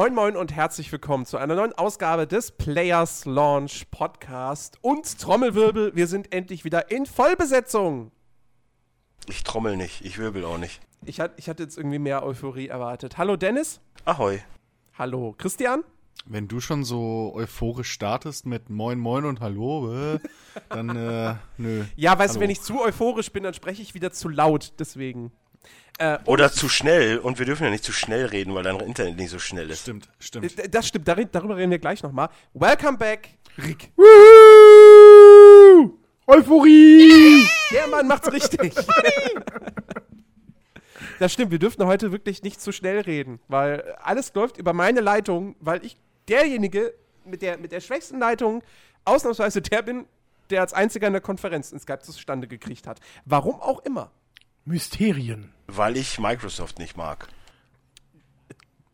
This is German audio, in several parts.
Moin Moin und herzlich willkommen zu einer neuen Ausgabe des Players Launch Podcast und Trommelwirbel, wir sind endlich wieder in Vollbesetzung. Ich trommel nicht, ich wirbel auch nicht. Ich, hat, ich hatte jetzt irgendwie mehr Euphorie erwartet. Hallo Dennis. Ahoi. Hallo Christian. Wenn du schon so euphorisch startest mit Moin Moin und Hallo, äh, dann äh, nö. Ja, weißt du, wenn ich zu euphorisch bin, dann spreche ich wieder zu laut, deswegen. Äh, Oder zu schnell und wir dürfen ja nicht zu schnell reden, weil dein Internet nicht so schnell ist. Stimmt, stimmt. Äh, das stimmt, darüber reden wir gleich nochmal. Welcome back, Rick. Woohoo! Euphorie! Der Mann macht's richtig. das stimmt, wir dürfen heute wirklich nicht zu schnell reden, weil alles läuft über meine Leitung, weil ich derjenige mit der, mit der schwächsten Leitung ausnahmsweise der bin, der als einziger in der Konferenz in Skype zustande gekriegt hat. Warum auch immer. Mysterien. Weil ich Microsoft nicht mag.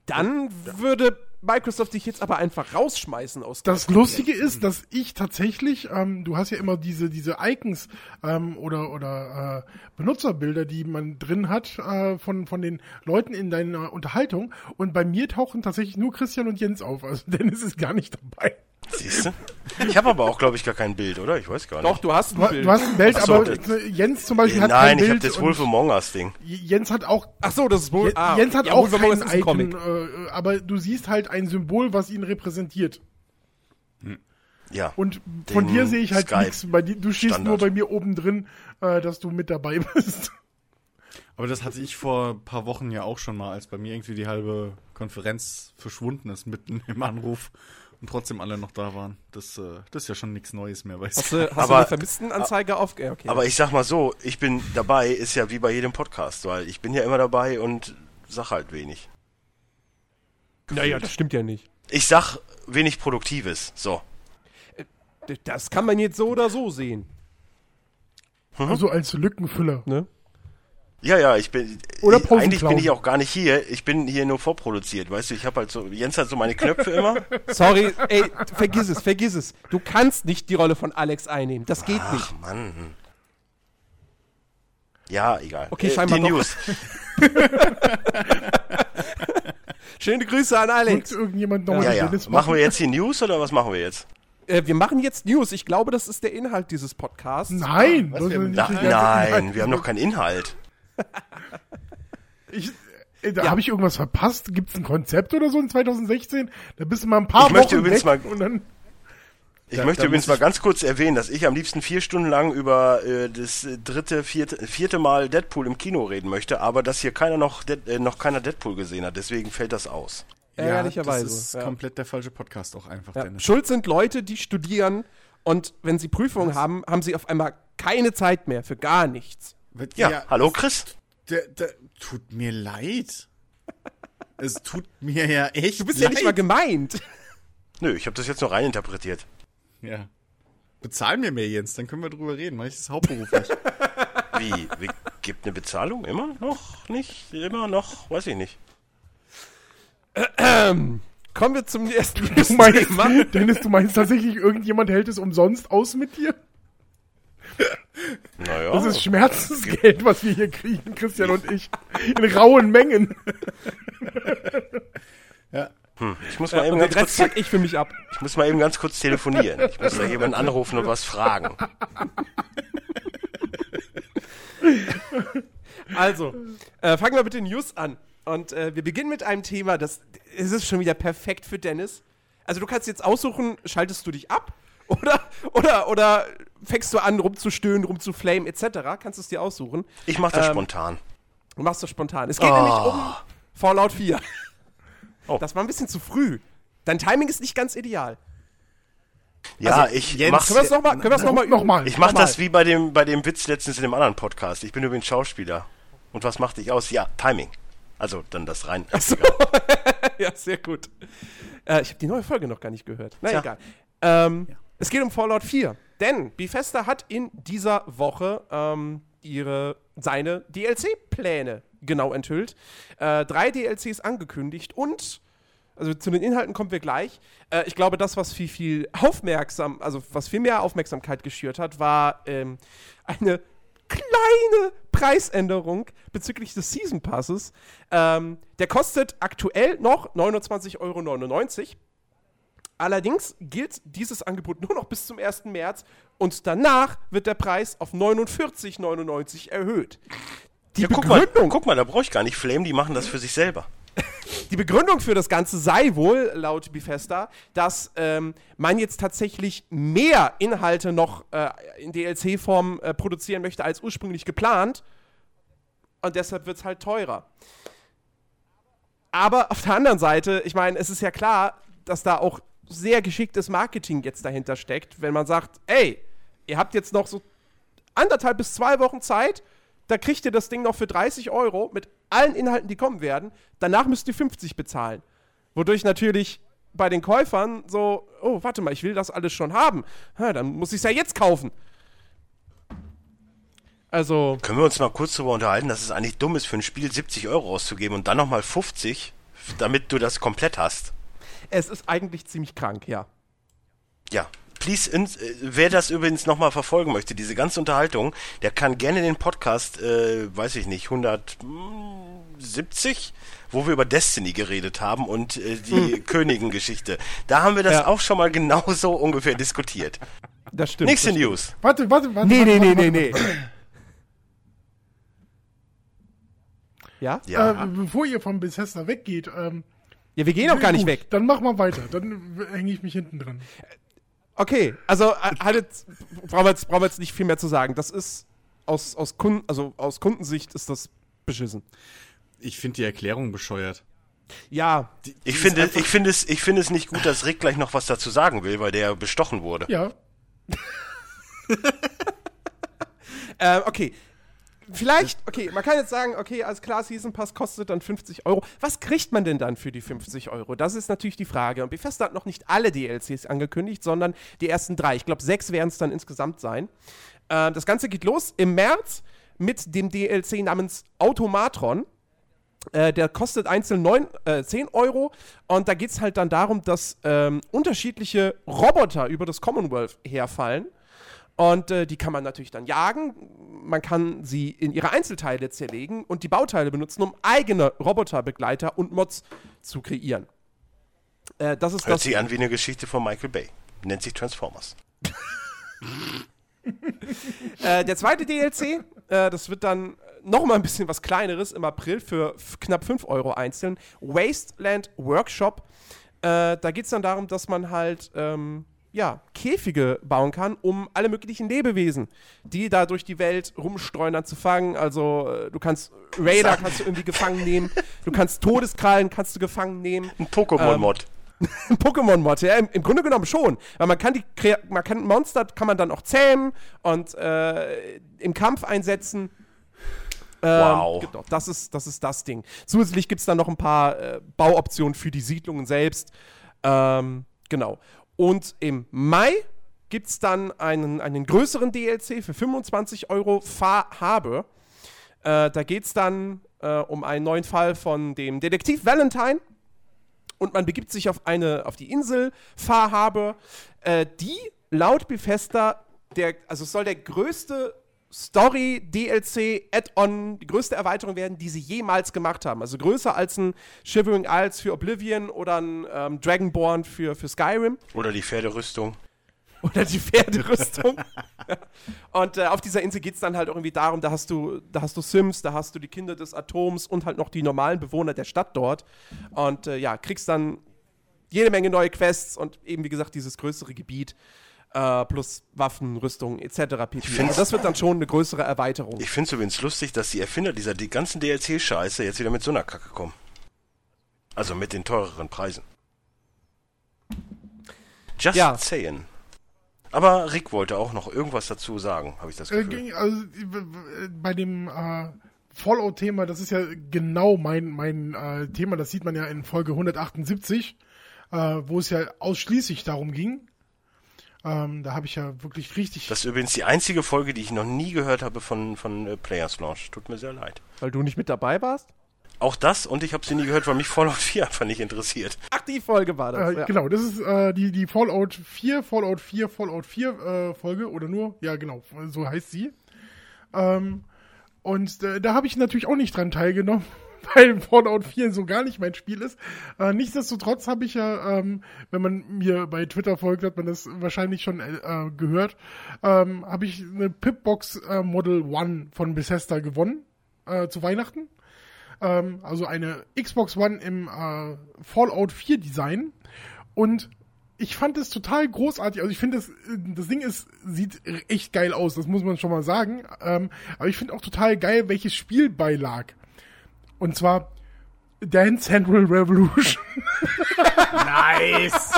Dann würde Microsoft dich jetzt aber einfach rausschmeißen aus Das Lustige ist, dass ich tatsächlich, ähm, du hast ja immer diese, diese Icons ähm, oder, oder äh, Benutzerbilder, die man drin hat äh, von, von den Leuten in deiner Unterhaltung. Und bei mir tauchen tatsächlich nur Christian und Jens auf. Also Dennis ist gar nicht dabei. Siehst du? Ich habe aber auch, glaube ich, gar kein Bild, oder? Ich weiß gar nicht. Doch, du hast ein du, Bild. Du hast ein Bild, so, aber Jens zum Beispiel hat nein, kein Bild. Nein, ich habe das Wolf Among Us Ding. Jens hat auch. Ach so, das ist wohl. Ah, Jens hat ja, auch kein Icon, äh, aber du siehst halt ein Symbol, was ihn repräsentiert. Ja. Und von dir sehe ich halt nichts. Du stehst Standard. nur bei mir oben drin, äh, dass du mit dabei bist. Aber das hatte ich vor ein paar Wochen ja auch schon mal, als bei mir irgendwie die halbe Konferenz verschwunden ist mitten im Anruf und trotzdem alle noch da waren. Das, äh, das ist ja schon nichts Neues mehr, weißt hast du. Hast aber, du eine Vermisstenanzeige auf? Okay. Aber ich sag mal so, ich bin dabei, ist ja wie bei jedem Podcast, weil ich bin ja immer dabei und sag halt wenig. Naja, das stimmt ja nicht. Ich sag wenig Produktives, so. Äh, das kann man jetzt so oder so sehen. Also als Lückenfüller. Ne? Ja, ja, ich bin. Oder ich, Eigentlich bin ich auch gar nicht hier. Ich bin hier nur vorproduziert. Weißt du, ich habe halt so. Jens hat so meine Knöpfe immer. Sorry, ey, vergiss es, vergiss es. Du kannst nicht die Rolle von Alex einnehmen. Das geht Ach, nicht. Ach, Mann. Ja, egal. Okay, äh, scheinbar. Die News. Schöne Grüße an Alex. irgendjemand noch ja, ja. Machen wir jetzt die News oder was machen wir jetzt? Äh, wir machen jetzt News. Ich glaube, das ist der Inhalt dieses Podcasts. Nein, ah, wir, na, nein, wir haben noch keinen Inhalt ich, äh, da ja. habe ich irgendwas verpasst. Gibt es ein Konzept oder so in 2016? Da bist du mal ein paar ich Wochen möchte weg mal, und dann ich da, möchte da übrigens mal ganz kurz erwähnen, dass ich am liebsten vier Stunden lang über äh, das dritte, vierte, vierte Mal Deadpool im Kino reden möchte, aber dass hier keiner noch, äh, noch keiner Deadpool gesehen hat, deswegen fällt das aus. Ja, das ist ja. komplett der falsche Podcast auch einfach. Ja. Schuld sind Leute, die studieren und wenn sie Prüfungen Was? haben, haben sie auf einmal keine Zeit mehr für gar nichts. Ja, ja hallo Chris. Der, der, tut mir leid. es tut mir ja echt Du bist leid. ja nicht mal gemeint. Nö, ich habe das jetzt nur reininterpretiert. Ja. Bezahl mir mehr, Jens, dann können wir drüber reden. Mach ich das hauptberuflich. Wie? Wie? Gibt eine Bezahlung? Immer noch? Nicht? Immer noch? Weiß ich nicht. Ähm, kommen wir zum ersten du meinst, Thema. Dennis, du meinst tatsächlich, irgendjemand hält es umsonst aus mit dir? Naja. Das ist Schmerzensgeld, was wir hier kriegen, Christian und ich. In rauen Mengen. ja. Hm, ich muss mal ja, eben ganz kurz ich für mich ab. Ich muss mal eben ganz kurz telefonieren. Ich muss da jemanden anrufen und was fragen. Also, äh, fangen wir mit den News an. Und äh, wir beginnen mit einem Thema, das ist es schon wieder perfekt für Dennis. Also du kannst jetzt aussuchen, schaltest du dich ab oder, oder, oder fängst du an, rumzustöhnen, rumzuflamen, etc. Kannst du es dir aussuchen. Ich mach das ähm, spontan. Du machst das spontan. Es geht oh. nämlich um Fallout 4. Oh. Das war ein bisschen zu früh. Dein Timing ist nicht ganz ideal. Ja, also, ich Jens, mach's. Können wir es nochmal noch mal, noch mal, Ich mach noch das wie bei dem, bei dem Witz letztens in dem anderen Podcast. Ich bin übrigens Schauspieler. Und was macht dich aus? Ja, Timing. Also dann das rein. Ach so. ja, sehr gut. Äh, ich habe die neue Folge noch gar nicht gehört. Na Tja. egal. Ähm, ja. Es geht um Fallout 4. Denn Bethesda hat in dieser Woche ähm, ihre, seine DLC-Pläne genau enthüllt. Äh, drei DLCs angekündigt und, also zu den Inhalten kommen wir gleich. Äh, ich glaube, das, was viel, viel aufmerksam, also was viel mehr Aufmerksamkeit geschürt hat, war ähm, eine kleine Preisänderung bezüglich des Season Passes. Ähm, der kostet aktuell noch 29,99 Euro. Allerdings gilt dieses Angebot nur noch bis zum 1. März und danach wird der Preis auf 49,99 erhöht. Die ja, guck mal, guck mal, da brauche ich gar nicht Flame, die machen das für sich selber. Die Begründung für das Ganze sei wohl, laut Bethesda, dass ähm, man jetzt tatsächlich mehr Inhalte noch äh, in DLC-Form äh, produzieren möchte als ursprünglich geplant. Und deshalb wird es halt teurer. Aber auf der anderen Seite, ich meine, es ist ja klar, dass da auch sehr geschicktes Marketing jetzt dahinter steckt, wenn man sagt, ey, ihr habt jetzt noch so anderthalb bis zwei Wochen Zeit, da kriegt ihr das Ding noch für 30 Euro mit allen Inhalten, die kommen werden. Danach müsst ihr 50 bezahlen. Wodurch natürlich bei den Käufern so, oh, warte mal, ich will das alles schon haben. Ja, dann muss ich es ja jetzt kaufen. Also. Können wir uns mal kurz darüber unterhalten, dass es eigentlich dumm ist, für ein Spiel 70 Euro auszugeben und dann nochmal 50, damit du das komplett hast? Es ist eigentlich ziemlich krank, ja. Ja, please, in, äh, wer das übrigens nochmal verfolgen möchte, diese ganze Unterhaltung, der kann gerne den Podcast, äh, weiß ich nicht, 170, wo wir über Destiny geredet haben und äh, die hm. Königengeschichte. Da haben wir das ja. auch schon mal genauso ungefähr diskutiert. Das stimmt. Nächste das News. Stimmt. Warte, warte, warte. Nee, warte, nee, warte, nee, warte, nee, nee. Ja? ja. Äh, bevor ihr von Bethesda weggeht, ähm, ja, wir gehen auch gar nicht weg. Dann mach mal weiter. Dann hänge ich mich hinten dran. Okay, also äh, halt jetzt, brauchen, wir jetzt, brauchen wir jetzt nicht viel mehr zu sagen. Das ist aus, aus, Kunden, also aus Kundensicht ist das beschissen. Ich finde die Erklärung bescheuert. Ja. Die, die ich finde, ich finde es, ich finde es nicht gut, dass Rick gleich noch was dazu sagen will, weil der bestochen wurde. Ja. äh, okay, Vielleicht, okay, man kann jetzt sagen, okay, als klar, Season Pass kostet dann 50 Euro. Was kriegt man denn dann für die 50 Euro? Das ist natürlich die Frage. Und Bethesda hat noch nicht alle DLCs angekündigt, sondern die ersten drei. Ich glaube, sechs werden es dann insgesamt sein. Äh, das Ganze geht los im März mit dem DLC namens Automatron. Äh, der kostet einzeln 9, äh, 10 Euro und da geht es halt dann darum, dass ähm, unterschiedliche Roboter über das Commonwealth herfallen und äh, die kann man natürlich dann jagen. Man kann sie in ihre Einzelteile zerlegen und die Bauteile benutzen, um eigene Roboterbegleiter und Mods zu kreieren. Äh, das ist Hört das sich an wie eine Geschichte von Michael Bay. Nennt sich Transformers. äh, der zweite DLC, äh, das wird dann noch mal ein bisschen was kleineres im April für knapp 5 Euro einzeln. Wasteland Workshop. Äh, da geht es dann darum, dass man halt ähm, ja, Käfige bauen kann, um alle möglichen Lebewesen, die da durch die Welt rumstreunern, zu fangen. Also äh, du kannst Raider kannst du irgendwie gefangen nehmen, du kannst Todeskrallen kannst du gefangen nehmen. Ein Pokémon-Mod. Ähm, ein Pokémon-Mod, ja, im, im, Grunde genommen schon. Weil man kann die man kann Monster kann man dann auch zähmen und äh, im Kampf einsetzen. Ähm, wow. Genau, das ist, das ist das Ding. Zusätzlich gibt es dann noch ein paar äh, Bauoptionen für die Siedlungen selbst. Ähm, genau. Und im Mai gibt es dann einen, einen größeren DLC für 25 Euro Fahrhabe. Äh, da geht es dann äh, um einen neuen Fall von dem Detektiv Valentine. Und man begibt sich auf, eine, auf die Insel Fahrhabe, äh, die laut Bethesda, der, also soll der größte Story, DLC, Add-on, die größte Erweiterung werden, die sie jemals gemacht haben. Also größer als ein Shivering Isles für Oblivion oder ein ähm, Dragonborn für, für Skyrim. Oder die Pferderüstung. Oder die Pferderüstung. und äh, auf dieser Insel geht es dann halt irgendwie darum, da hast du, da hast du Sims, da hast du die Kinder des Atoms und halt noch die normalen Bewohner der Stadt dort. Und äh, ja, kriegst dann jede Menge neue Quests und eben, wie gesagt, dieses größere Gebiet äh, plus Waffen, Rüstung etc. pp. Also das wird dann schon eine größere Erweiterung. Ich finde es übrigens lustig, dass die Erfinder dieser die ganzen DLC-Scheiße jetzt wieder mit so einer Kacke kommen. Also mit den teureren Preisen. Just ja. saying. Aber Rick wollte auch noch irgendwas dazu sagen, habe ich das äh, Gefühl. Also bei dem äh, Fallout-Thema, das ist ja genau mein, mein äh, Thema, das sieht man ja in Folge 178, äh, wo es ja ausschließlich darum ging, ähm, da habe ich ja wirklich richtig. Das ist übrigens die einzige Folge, die ich noch nie gehört habe von, von äh, Players Launch. Tut mir sehr leid. Weil du nicht mit dabei warst? Auch das und ich habe sie nie gehört, weil mich Fallout 4 einfach nicht interessiert. Ach, die Folge war das. Äh, ja. Genau, das ist äh, die, die Fallout 4, Fallout 4, Fallout 4 äh, Folge oder nur, ja genau, so heißt sie. Ähm, Und äh, da habe ich natürlich auch nicht dran teilgenommen, weil Fallout 4 so gar nicht mein Spiel ist. Äh, nichtsdestotrotz habe ich ja, ähm, wenn man mir bei Twitter folgt, hat man das wahrscheinlich schon äh, gehört, ähm, habe ich eine Pipbox äh, Model One von Bethesda gewonnen äh, zu Weihnachten. Ähm, also eine Xbox One im äh, Fallout 4 Design. Und ich fand es total großartig. Also ich finde, das, das Ding ist, sieht echt geil aus, das muss man schon mal sagen. Ähm, aber ich finde auch total geil, welches Spiel beilag. Und zwar Dance Central Revolution. nice!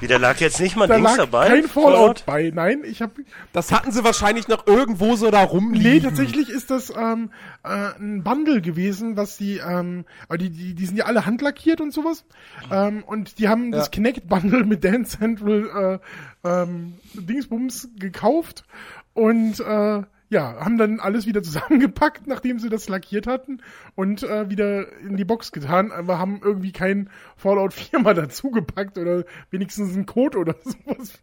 Wie, da lag jetzt nicht mal da Dings lag dabei? Kein Fallout bei, nein, ich habe Das hatten sie wahrscheinlich noch irgendwo so da rumliegen. Nee, tatsächlich ist das ähm, äh, ein Bundle gewesen, was die, ähm, aber die, die, die sind ja alle handlackiert und sowas. Ähm, und die haben das Ja. Kinect Bundle mit Dance Central äh, ähm, Dingsbums gekauft und äh, ja, haben dann alles wieder zusammengepackt, nachdem sie das lackiert hatten und äh, wieder in die Box getan, aber haben irgendwie kein Fallout 4 mal dazugepackt oder wenigstens einen Code oder sowas.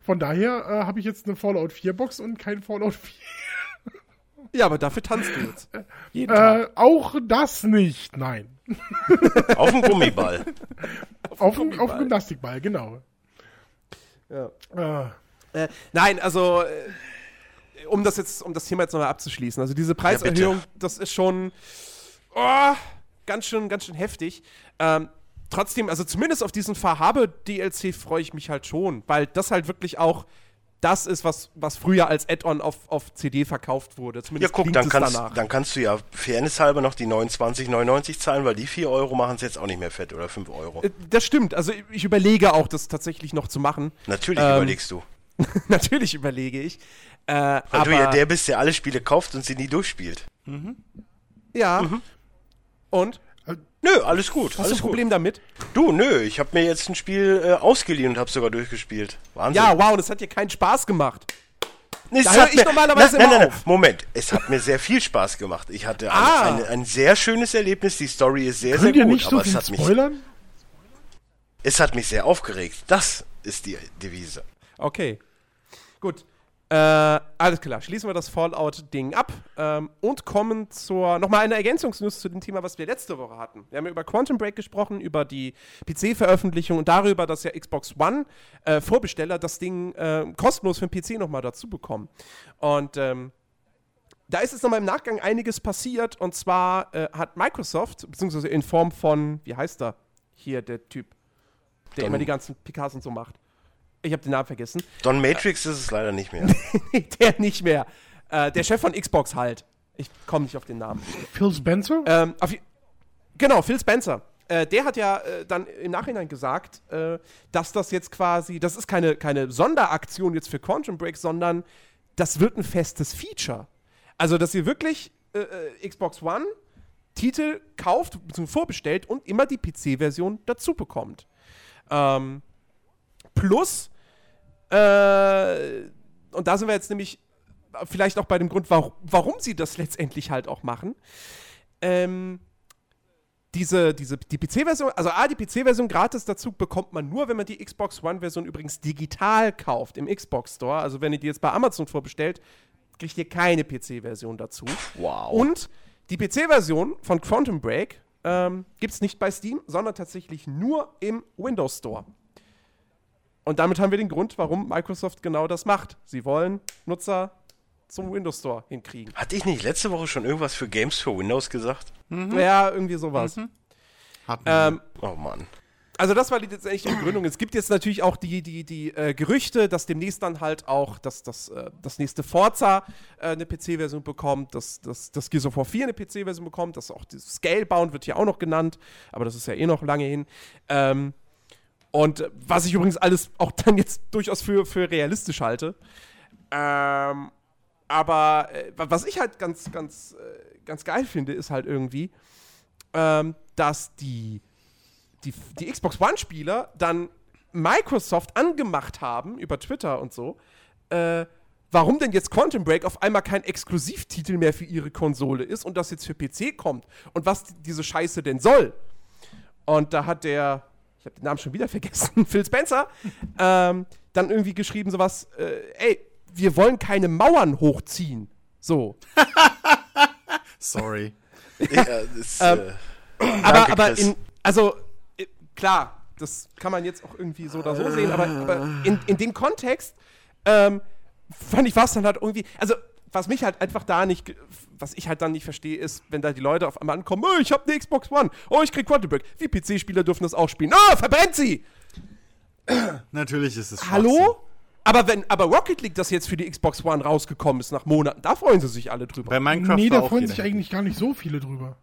Von daher äh, habe ich jetzt eine Fallout 4 Box und kein Fallout 4. Ja, aber dafür tanzt du jetzt. Jeden Tag. Äh, auch das nicht, nein. Auf dem Gummiball. Auf, dem- Gummiball. auf dem Gymnastikball, genau. Ja. Äh, Äh, nein, also äh, um das jetzt, um das Thema jetzt nochmal abzuschließen. Also diese Preiserhöhung, das ist schon oh, ganz schön, ganz schön heftig. Ähm, trotzdem, also zumindest auf diesen Fahrhabe-DLC freue ich mich halt schon, weil das halt wirklich auch das ist, was, was früher als Add-on auf, auf CD verkauft wurde. Ja, Zumindest guck, klingt dann es kannst, danach. dann kannst du ja fairnesshalber noch die 29,99 zahlen, weil die 4 Euro machen es jetzt auch nicht mehr fett oder 5 Euro. Äh, das stimmt. Also ich- ich überlege auch, das tatsächlich noch zu machen. Natürlich ähm, überlegst du. Natürlich überlege ich. Äh, Weil aber, du ja der bist, der alle Spiele kauft und sie nie durchspielt. ja. Mhm. Und? Nö, alles gut. Hast du alles ein Problem damit? gut. Du, nö, ich habe mir jetzt ein Spiel äh, ausgeliehen und habe sogar durchgespielt. Wahnsinn. Ja, wow, das hat dir keinen Spaß gemacht. Nee, es Da höre ich mir- normalerweise nein, immer nein, nein, auf. Moment, es hat mir sehr viel Spaß gemacht. Ich hatte ein, Ah. ein, ein sehr schönes Erlebnis. Die Story ist sehr, könnt sehr ihr gut, nicht so aber es viel hat, mich, spoilern? es hat mich sehr aufgeregt. Das ist die Devise. Okay. Gut. Äh, alles klar. Schließen wir das Fallout-Ding ab ähm, und kommen zur nochmal eine Ergänzungsnews zu dem Thema, was wir letzte Woche hatten. Wir haben ja über Quantum Break gesprochen, über die PC-Veröffentlichung und darüber, dass ja Xbox One äh, Vorbesteller das Ding äh, kostenlos für den PC nochmal dazu bekommen. Und ähm, da ist jetzt nochmal im Nachgang einiges passiert und zwar äh, hat Microsoft, beziehungsweise in Form von, wie heißt er? Hier der Typ, der Don- immer die ganzen PKs und so macht. Ich habe den Namen vergessen. Don Matrix ist es leider nicht mehr. der nicht mehr. Äh, der Chef von Xbox halt. Ich komme nicht auf den Namen. Phil Spencer? Ähm, auf, genau, Phil Spencer. Äh, der hat ja äh, dann im Nachhinein gesagt, äh, dass das jetzt quasi, das ist keine, keine Sonderaktion jetzt für Quantum Break, sondern das wird ein festes Feature. Also, dass ihr wirklich äh, äh, Xbox One Titel kauft, vorbestellt und immer die PC-Version dazu bekommt. Ähm, plus, äh, und da sind wir jetzt nämlich vielleicht auch bei dem Grund, warum, warum sie das letztendlich halt auch machen. Ähm, diese, diese, die PC-Version, also A, die PC-Version gratis dazu bekommt man nur, wenn man die Xbox One-Version übrigens digital kauft im Xbox Store. Also wenn ihr die jetzt bei Amazon vorbestellt, kriegt ihr keine PC-Version dazu. Wow. Und die PC-Version von Quantum Break ähm, gibt es nicht bei Steam, sondern tatsächlich nur im Windows Store. Und damit haben wir den Grund, warum Microsoft genau das macht. Sie wollen Nutzer zum Windows Store hinkriegen. Hatte ich nicht letzte Woche schon irgendwas für Games für Windows gesagt? Ja, irgendwie sowas. Wir. Ähm, Oh Mann. also das war die- letztendlich die Begründung. Es gibt jetzt natürlich auch die, die, die äh, Gerüchte, dass demnächst dann halt auch das, das, äh, das nächste Forza äh, eine PC-Version bekommt, dass, dass, dass Gears of War 4 eine PC-Version bekommt, dass auch das Scalebound wird hier auch noch genannt, aber das ist ja eh noch lange hin. Ähm, und was ich übrigens alles auch dann jetzt durchaus für, für realistisch halte. Ähm, aber äh, wa- was ich halt ganz, ganz, äh, ganz geil finde, ist halt irgendwie, ähm, dass die, die, die Xbox One-Spieler dann Microsoft angemacht haben über Twitter und so, äh, warum denn jetzt Quantum Break auf einmal kein Exklusivtitel mehr für ihre Konsole ist und das jetzt für PC kommt und was die- diese Scheiße denn soll. Und da hat der, ich habe den Namen schon wieder vergessen, Phil Spencer, ähm, dann irgendwie geschrieben sowas, äh, ey, wir wollen keine Mauern hochziehen. So. Sorry. Ja, das, Ähm, äh, aber, aber in, also, äh, klar, das kann man jetzt auch irgendwie so oder so sehen, aber, aber in, in dem Kontext, ähm, fand ich was dann halt irgendwie, also, was mich halt einfach da nicht, was ich halt dann nicht verstehe, ist, wenn da die Leute auf einmal ankommen, oh, ich hab eine Xbox One, oh, ich krieg Quantum Break. Wie PC-Spieler dürfen das auch spielen. Oh, verbrennt sie! Natürlich ist es. Hallo? Aber wenn, aber Rocket League, das jetzt für die Xbox One rausgekommen ist nach Monaten, da freuen sie sich alle drüber. Bei Minecraft nee, da auch freuen sich eigentlich gar nicht so viele drüber.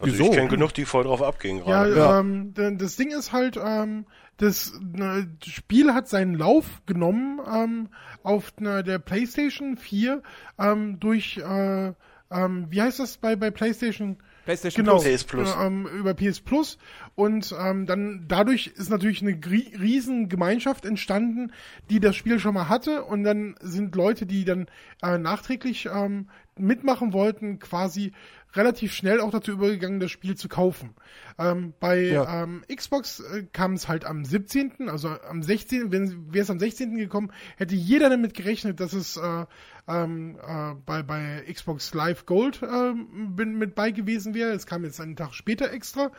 also wieso? ich kenne genug, die voll drauf abgehen Ja, gerade. Ja. Ähm, denn das Ding ist halt, ähm, das ne, Spiel hat seinen Lauf genommen ähm, auf ne, der PlayStation 4 ähm, durch, äh, ähm, wie heißt das bei, bei PlayStation? PlayStation Genau, Plus. PS Plus. äh, Ähm, über PS Plus und ähm, dann dadurch ist natürlich eine riesen Gemeinschaft entstanden, die das Spiel schon mal hatte und dann sind Leute, die dann äh, nachträglich ähm, mitmachen wollten, quasi relativ schnell auch dazu übergegangen, das Spiel zu kaufen. Ähm, bei Ja. ähm, Xbox äh, kam es halt am 17., also am 16., wenn wäre es am 16. gekommen, hätte jeder damit gerechnet, dass es äh, ähm, äh, bei, bei Xbox Live Gold ähm, bin, mit bei gewesen wäre. Es kam jetzt einen Tag später extra.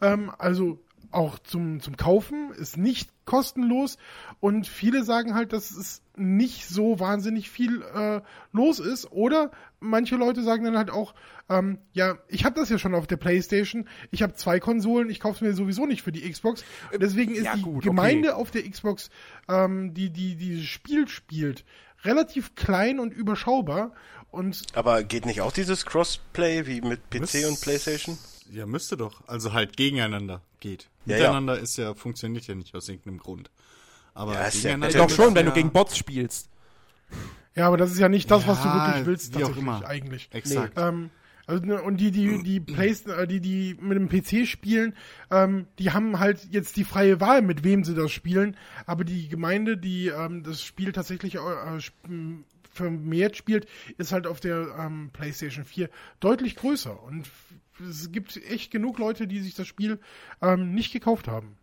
Ähm, also auch zum, zum Kaufen, ist nicht kostenlos. Und viele sagen halt, dass es nicht so wahnsinnig viel äh, los ist. Oder manche Leute sagen dann halt auch, ähm, ja, ich habe das ja schon auf der Playstation, ich habe zwei Konsolen, ich kaufe es mir sowieso nicht für die Xbox, deswegen ist ja, die gut, okay. Gemeinde auf der Xbox, ähm, die, die dieses Spiel spielt, relativ klein und überschaubar und Aber geht nicht auch dieses Crossplay wie mit PC Was? und PlayStation? Ja, müsste doch. Also halt gegeneinander geht. Ja, Miteinander ist ja, funktioniert ja nicht aus irgendeinem Grund. Aber Ja, ist ja- Doch schon, ist wenn ja, du gegen Bots spielst. ja, aber das ist ja nicht das, was du Ja, wirklich willst, wie auch tatsächlich immer. eigentlich. Exakt. Ähm, also, ne, und die, die, die Plays, äh, die, die mit dem PC spielen, ähm, die haben halt jetzt die freie Wahl, mit wem sie das spielen. Aber die Gemeinde, die ähm, das Spiel tatsächlich äh, sp- m, vermehrt spielt, ist halt auf der ähm, PlayStation 4 deutlich größer. Und es gibt echt genug Leute, die sich das Spiel ähm, nicht gekauft haben.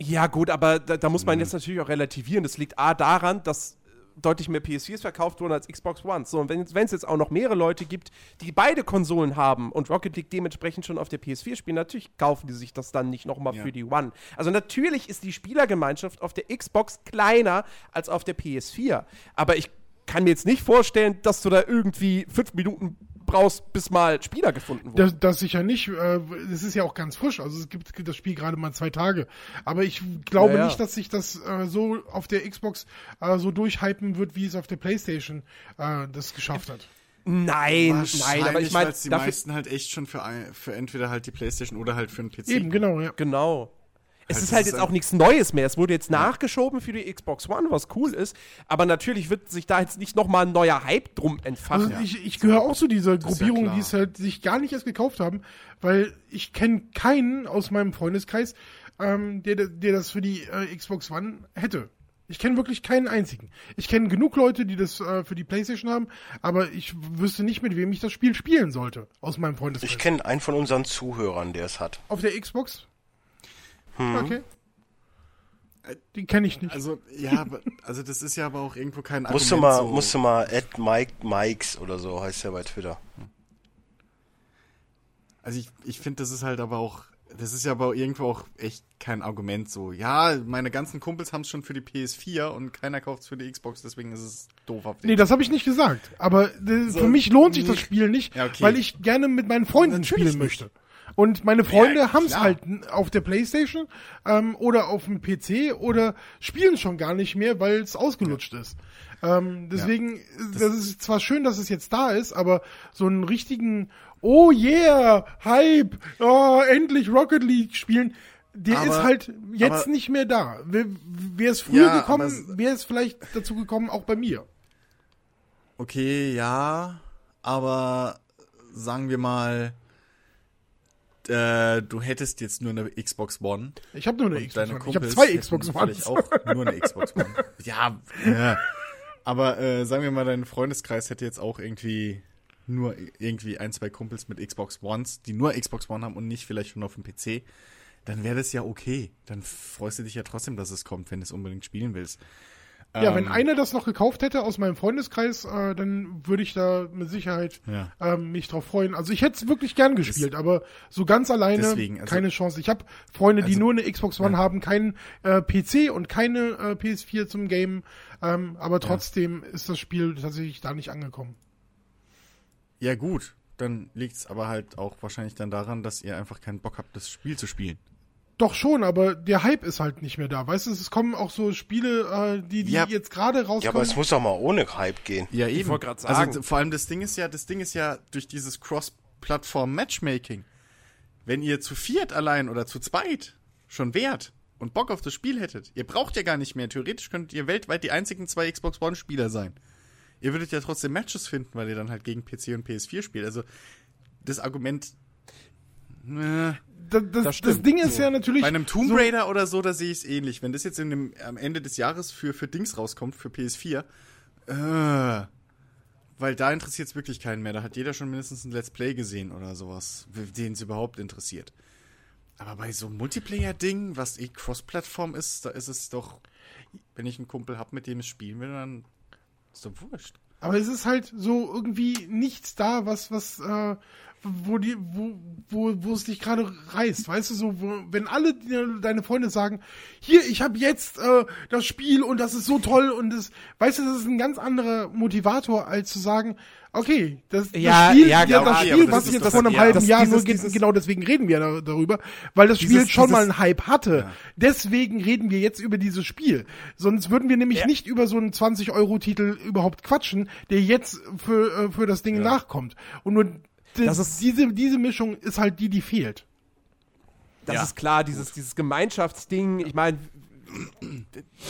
Ja, gut, aber da, da muss man Mhm. jetzt natürlich auch relativieren. Das liegt A daran, dass äh, deutlich mehr PS4s verkauft wurden als Xbox One. So, und wenn es jetzt auch noch mehrere Leute gibt, die beide Konsolen haben und Rocket League dementsprechend schon auf der PS4 spielen, natürlich kaufen die sich das dann nicht nochmal Ja. für die One. Also natürlich ist die Spielergemeinschaft auf der Xbox kleiner als auf der PS4. Aber ich kann mir jetzt nicht vorstellen, dass du da irgendwie fünf Minuten brauchst, bis mal Spieler gefunden wurden. Das, das sicher nicht. Äh, Es ist ja auch ganz frisch. Also es gibt das Spiel gerade mal zwei Tage. Aber ich glaube Ja, ja. nicht, dass sich das äh, so auf der Xbox äh, so durchhypen wird, wie es auf der PlayStation äh, das geschafft hat. nein, nein, aber ich meine, die dafür, meisten halt echt schon für, ein, für entweder halt die Playstation oder halt für einen PC. Eben, genau, ja. Genau. Es Also ist das halt ist jetzt auch nichts Neues mehr. Es wurde jetzt nachgeschoben für die Xbox One, was cool ist. Aber natürlich wird sich da jetzt nicht nochmal ein neuer Hype drum entfachen. Also ich, ich gehöre auch zu dieser ja Gruppierung, klar. die es halt sich gar nicht erst gekauft haben, weil ich kenne keinen aus meinem Freundeskreis, ähm, der, der das für die äh, Xbox One hätte. Ich kenne wirklich keinen einzigen. Ich kenne genug Leute, die das äh, für die Playstation haben, aber ich wüsste nicht, mit wem ich das Spiel spielen sollte, aus meinem Freundeskreis. Ich kenne einen von unseren Zuhörern, der es hat. Auf der Xbox? Hm. Okay. Die kenne ich nicht. Also, ja, aber, also das ist ja aber auch irgendwo kein Musst du Argument mal, so. musst du mal at Mike Mikes oder so heißt er bei Twitter. Also ich, ich finde, das ist halt aber auch, das ist ja aber irgendwo auch echt kein Argument so. Ja, meine ganzen Kumpels haben es schon für die PS4 und keiner kauft es für die Xbox, deswegen ist es doof auf Nee, das habe ich nicht gesagt. Aber äh, So, für mich lohnt sich das. Spiel nicht, Ja, okay. weil ich gerne mit meinen Freunden Natürlich spielen nicht. Und meine Freunde Ja, haben es halt auf der Playstation ähm, oder auf dem PC oder spielen schon gar nicht mehr, weil es ausgelutscht ist. Ähm, deswegen, das, das ist zwar schön, dass es jetzt da ist, aber so einen richtigen Oh yeah, Hype, oh, endlich Rocket League spielen, der Aber- ist halt jetzt aber- nicht mehr da. Wäre es früher Ja, gekommen, wäre es vielleicht dazu gekommen, auch bei mir. Okay, ja, aber sagen wir mal, äh, du hättest jetzt nur eine Xbox One. Ich habe nur eine Xbox One. Ich habe zwei Xbox Ones. auch nur eine Xbox One. ja, ja. aber äh, sagen wir mal, dein Freundeskreis hätte jetzt auch irgendwie nur irgendwie ein, zwei Kumpels mit Xbox Ones, die nur Xbox One haben und nicht vielleicht schon auf dem PC, dann wäre das ja okay. Dann freust du dich ja trotzdem, dass es kommt, wenn du es unbedingt spielen willst. Ja, Ähm, wenn einer das noch gekauft hätte aus meinem Freundeskreis, äh, dann würde ich da mit Sicherheit Ja. ähm, mich drauf freuen. Also ich hätte es wirklich gern gespielt, aber so ganz alleine Deswegen, also- keine Chance. Ich habe Freunde, die Also- nur eine Xbox One haben, keinen äh, PC und keine äh, PS4 zum Game, ähm, aber trotzdem ist das Spiel tatsächlich da nicht angekommen. Ja, gut. Dann liegt's aber halt auch wahrscheinlich dann daran, dass ihr einfach keinen Bock habt, das Spiel zu spielen. Doch schon, aber der Hype ist halt nicht mehr da. Weißt du, es kommen auch so Spiele, äh, die, die Ja. jetzt gerade Ja, aber rauskommen. es muss doch mal ohne Hype gehen. Ja, eben. wollte grad sagen. Also vor allem das Ding ist ja, das Ding ist ja durch dieses Cross-Plattform-Matchmaking. Wenn ihr zu viert allein oder zu zweit schon wärt und Bock auf das Spiel hättet, ihr braucht ja gar nicht mehr. Theoretisch könnt ihr weltweit die einzigen zwei Xbox One-Spieler sein. Ihr würdet ja trotzdem Matches finden, weil ihr dann halt gegen PC und PS4 spielt. Also das Argument. Äh, das, das, das. Ding ist ja natürlich. bei einem Tomb so- Raider oder so, da sehe ich es ähnlich. Wenn das jetzt dem, am Ende des Jahres für, für Dings rauskommt, für PS4, äh, weil da interessiert es wirklich keinen mehr. Da hat jeder schon mindestens ein Let's Play gesehen oder sowas, den es überhaupt interessiert. Aber bei so einem Multiplayer-Ding, was eh Cross-Plattform ist, da ist es doch, wenn ich einen Kumpel hab, mit dem ich spielen will, dann ist doch wurscht. Aber es ist halt so irgendwie nichts da, was, was, äh, wo die, wo, wo, wo es dich gerade reißt, weißt du, so, wo, wenn alle dir, deine Freunde sagen, hier, ich habe jetzt äh, das Spiel und das ist so toll und das, weißt du, das ist ein ganz anderer Motivator, als zu sagen, okay, das, Ja, das Spiel, ja, ja, das Spiel, das was ist jetzt vor einem ja, halben Jahr nur, dieses- ge- dieses- genau deswegen reden wir da, darüber, weil das Spiel Dieses- schon mal einen Hype hatte. Deswegen reden wir jetzt über dieses Spiel. Sonst würden wir nämlich nicht über so einen 20-Euro-Titel überhaupt quatschen, der jetzt für, äh, für das Ding nachkommt. Und nur Das ist- diese, diese Mischung ist halt die, die fehlt. Das Ja, ist klar, dieses, dieses Gemeinschaftsding. Ich meine,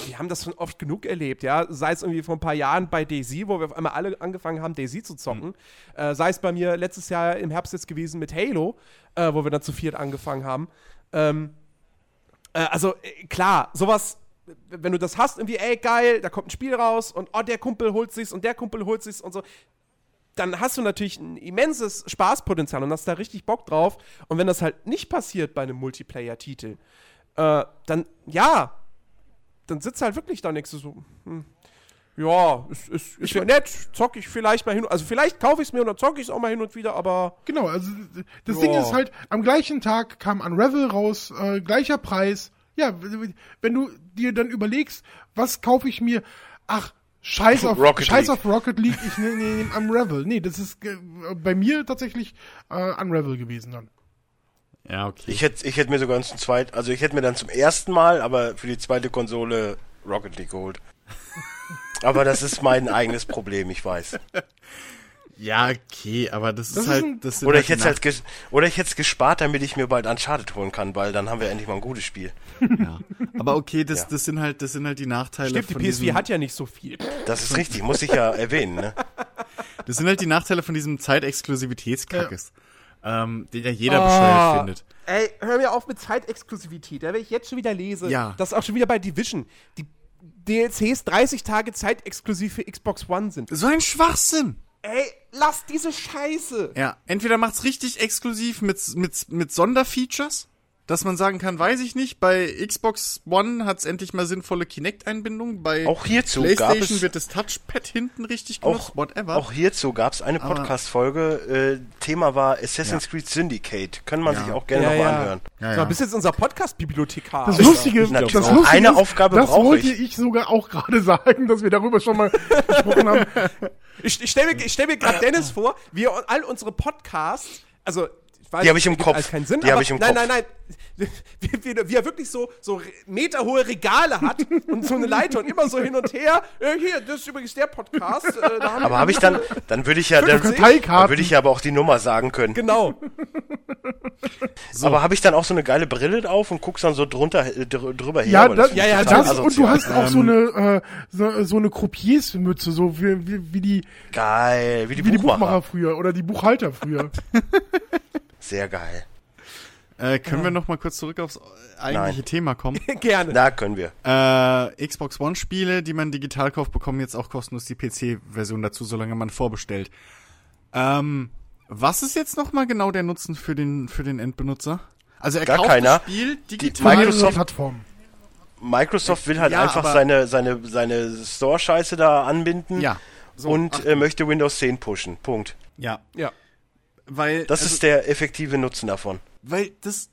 wir haben das schon oft genug erlebt, ja. Sei es irgendwie vor ein paar Jahren bei Daisy, wo wir auf einmal alle angefangen haben, Daisy zu zocken. Äh, sei es bei mir letztes Jahr im Herbst jetzt gewesen mit Halo, äh, wo wir dann zu viert angefangen haben. Ähm, äh, also äh, klar, sowas, wenn du das hast, irgendwie, ey, geil, da kommt ein Spiel raus und oh, der Kumpel holt sich's und der Kumpel holt sich's und so dann hast du natürlich ein immenses Spaßpotenzial und hast da richtig Bock drauf. Und wenn das halt nicht passiert bei einem Multiplayer-Titel, äh, dann, ja, dann sitzt halt wirklich da nächste so, hm, ja, ist, ist, ist ja nett, zock ich vielleicht mal hin, also vielleicht kaufe ich es mir und dann zocke ich es auch mal hin und wieder, aber Genau, also das Ja. Ding ist halt, am gleichen Tag kam Unravel raus, äh, gleicher Preis. Ja, wenn du dir dann überlegst, was kaufe ich mir, ach, Scheiß auf Rocket Scheiß League. auf Rocket League, ich nehme nehm Unravel. Nee, das ist äh, bei mir tatsächlich äh, Unravel gewesen dann. Ja, okay. Ich hätte ich hätt mir sogar zum zweiten, also ich hätte mir dann zum ersten Mal, aber für die zweite Konsole Rocket League geholt. aber das ist mein eigenes Problem, ich weiß. Ja, okay, aber das, Das ist ist halt. Das sind Oder halt ich hätte die halt ges oder ich hätte es gespart, damit ich mir bald Uncharted holen kann, weil dann haben wir endlich mal ein gutes Spiel. Ja. Aber okay, das, Ja. das sind halt, das sind halt die Nachteile. stimmt, die von PS4 diesem, hat ja nicht so viel. Das ist richtig, muss ich ja erwähnen, ne? Das sind halt die Nachteile von diesem Zeitexklusivitätskackes, ähm, den ja jeder Ah. bescheuert findet. Ey, hör mir auf mit Zeitexklusivität, da wenn ich jetzt schon wieder lese, Ja. dass auch schon wieder bei Division die DLCs 30 Tage zeitexklusiv für Xbox One sind. So ein Schwachsinn! Ey, lass diese Scheiße! Ja, entweder macht's richtig exklusiv mit, mit, mit Sonderfeatures, dass man sagen kann, weiß ich nicht, bei Xbox One hat's endlich mal sinnvolle Kinect-Einbindung, bei Auch hierzu gab PlayStation es wird das Touchpad hinten richtig genutzt, auch, whatever. auch hierzu gab es eine Aber- Podcast-Folge. Äh, Thema war Assassin's Ja. Creed Syndicate. Können man Ja. sich auch gerne Ja, nochmal ja. anhören. ja, So, ja. bist jetzt unser Podcast-Bibliothekar. Das Lustige, das Lustige eine ist, Aufgabe das wollte ich. ich sogar auch gerade sagen, dass wir darüber schon mal gesprochen haben. Ich, ich stelle mir, stell mir gerade Dennis vor, wie er all unsere Podcasts, also weiß, Die hab ich im Kopf. alles keinen Sinn, Die hab aber ich im nein, Kopf. nein, nein, wie, wie, wie er wirklich so, so meterhohe Regale hat und so eine Leiter und immer so hin und her. Äh, hier, das ist übrigens der Podcast. Äh, da haben Aber wir- habe ich dann, dann würde ich ja, dann, dann würde ich ja aber auch die Nummer sagen können. Genau. Aber habe ich dann auch so eine geile Brille auf und guckst dann so drunter äh, dr drüber her? Ja, das, ja, ja, das und du asozial. hast auch so eine äh, so, so eine Croupiersmütze, so wie, wie, wie die geil, wie die, wie die Buchmacher. Buchmacher früher oder die Buchhalter früher. Sehr geil. Äh, können wir noch mal kurz zurück aufs eigentliche Nein. Thema kommen? Gerne. Da können wir. Äh, Xbox One Spiele, die man digital kauft, bekommen jetzt auch kostenlos die PC-Version dazu, solange man vorbestellt. Ähm, was ist jetzt nochmal genau der Nutzen für den, für den Endbenutzer? Also er Gar kauft keiner. das Spiel Die digital. Microsoft- Mehrere Plattformen. Microsoft will halt Ja, einfach seine, seine, seine Store-Scheiße da anbinden Ja. So, und äh, möchte Windows 10 pushen. Punkt. ja. Ja. Weil. Das also- ist der effektive Nutzen davon. Weil das,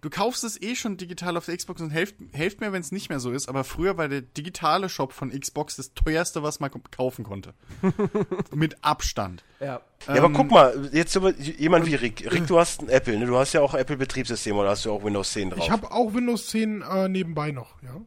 du kaufst es eh schon digital auf der Xbox und helft, helft mir, wenn es nicht mehr so ist, aber früher war der digitale Shop von Xbox das teuerste, was man kaufen konnte. Mit Abstand. Ja. Ja, aber guck mal, jetzt jemand wie Rick. Rick, du hast ein Apple, ne? Du hast ja auch Apple-Betriebssystem oder hast du auch Windows 10 drauf? Ich habe auch Windows 10 äh, nebenbei noch, ja.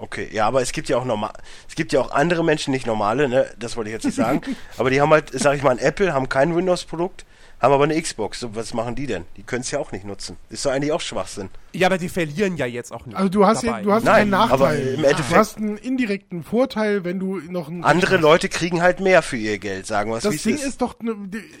Okay, ja, aber es gibt ja auch normal, es gibt ja auch andere Menschen, nicht normale, ne? Das wollte ich jetzt nicht sagen. aber die haben halt, sag ich mal, ein Apple, haben kein Windows-Produkt, haben aber eine Xbox. So, was machen die denn? Die können es ja auch nicht nutzen. Ist doch eigentlich auch Schwachsinn. Ja, aber die verlieren ja jetzt auch nicht. Also du hast dabei. ja, du hast Nein, keinen aber Nachteil. im Endeffekt- du hast einen indirekten Vorteil, wenn du noch einen Andere Rechner Leute kriegen halt mehr für ihr Geld, sagen wir es, Das Ding ist. ist, doch, ne,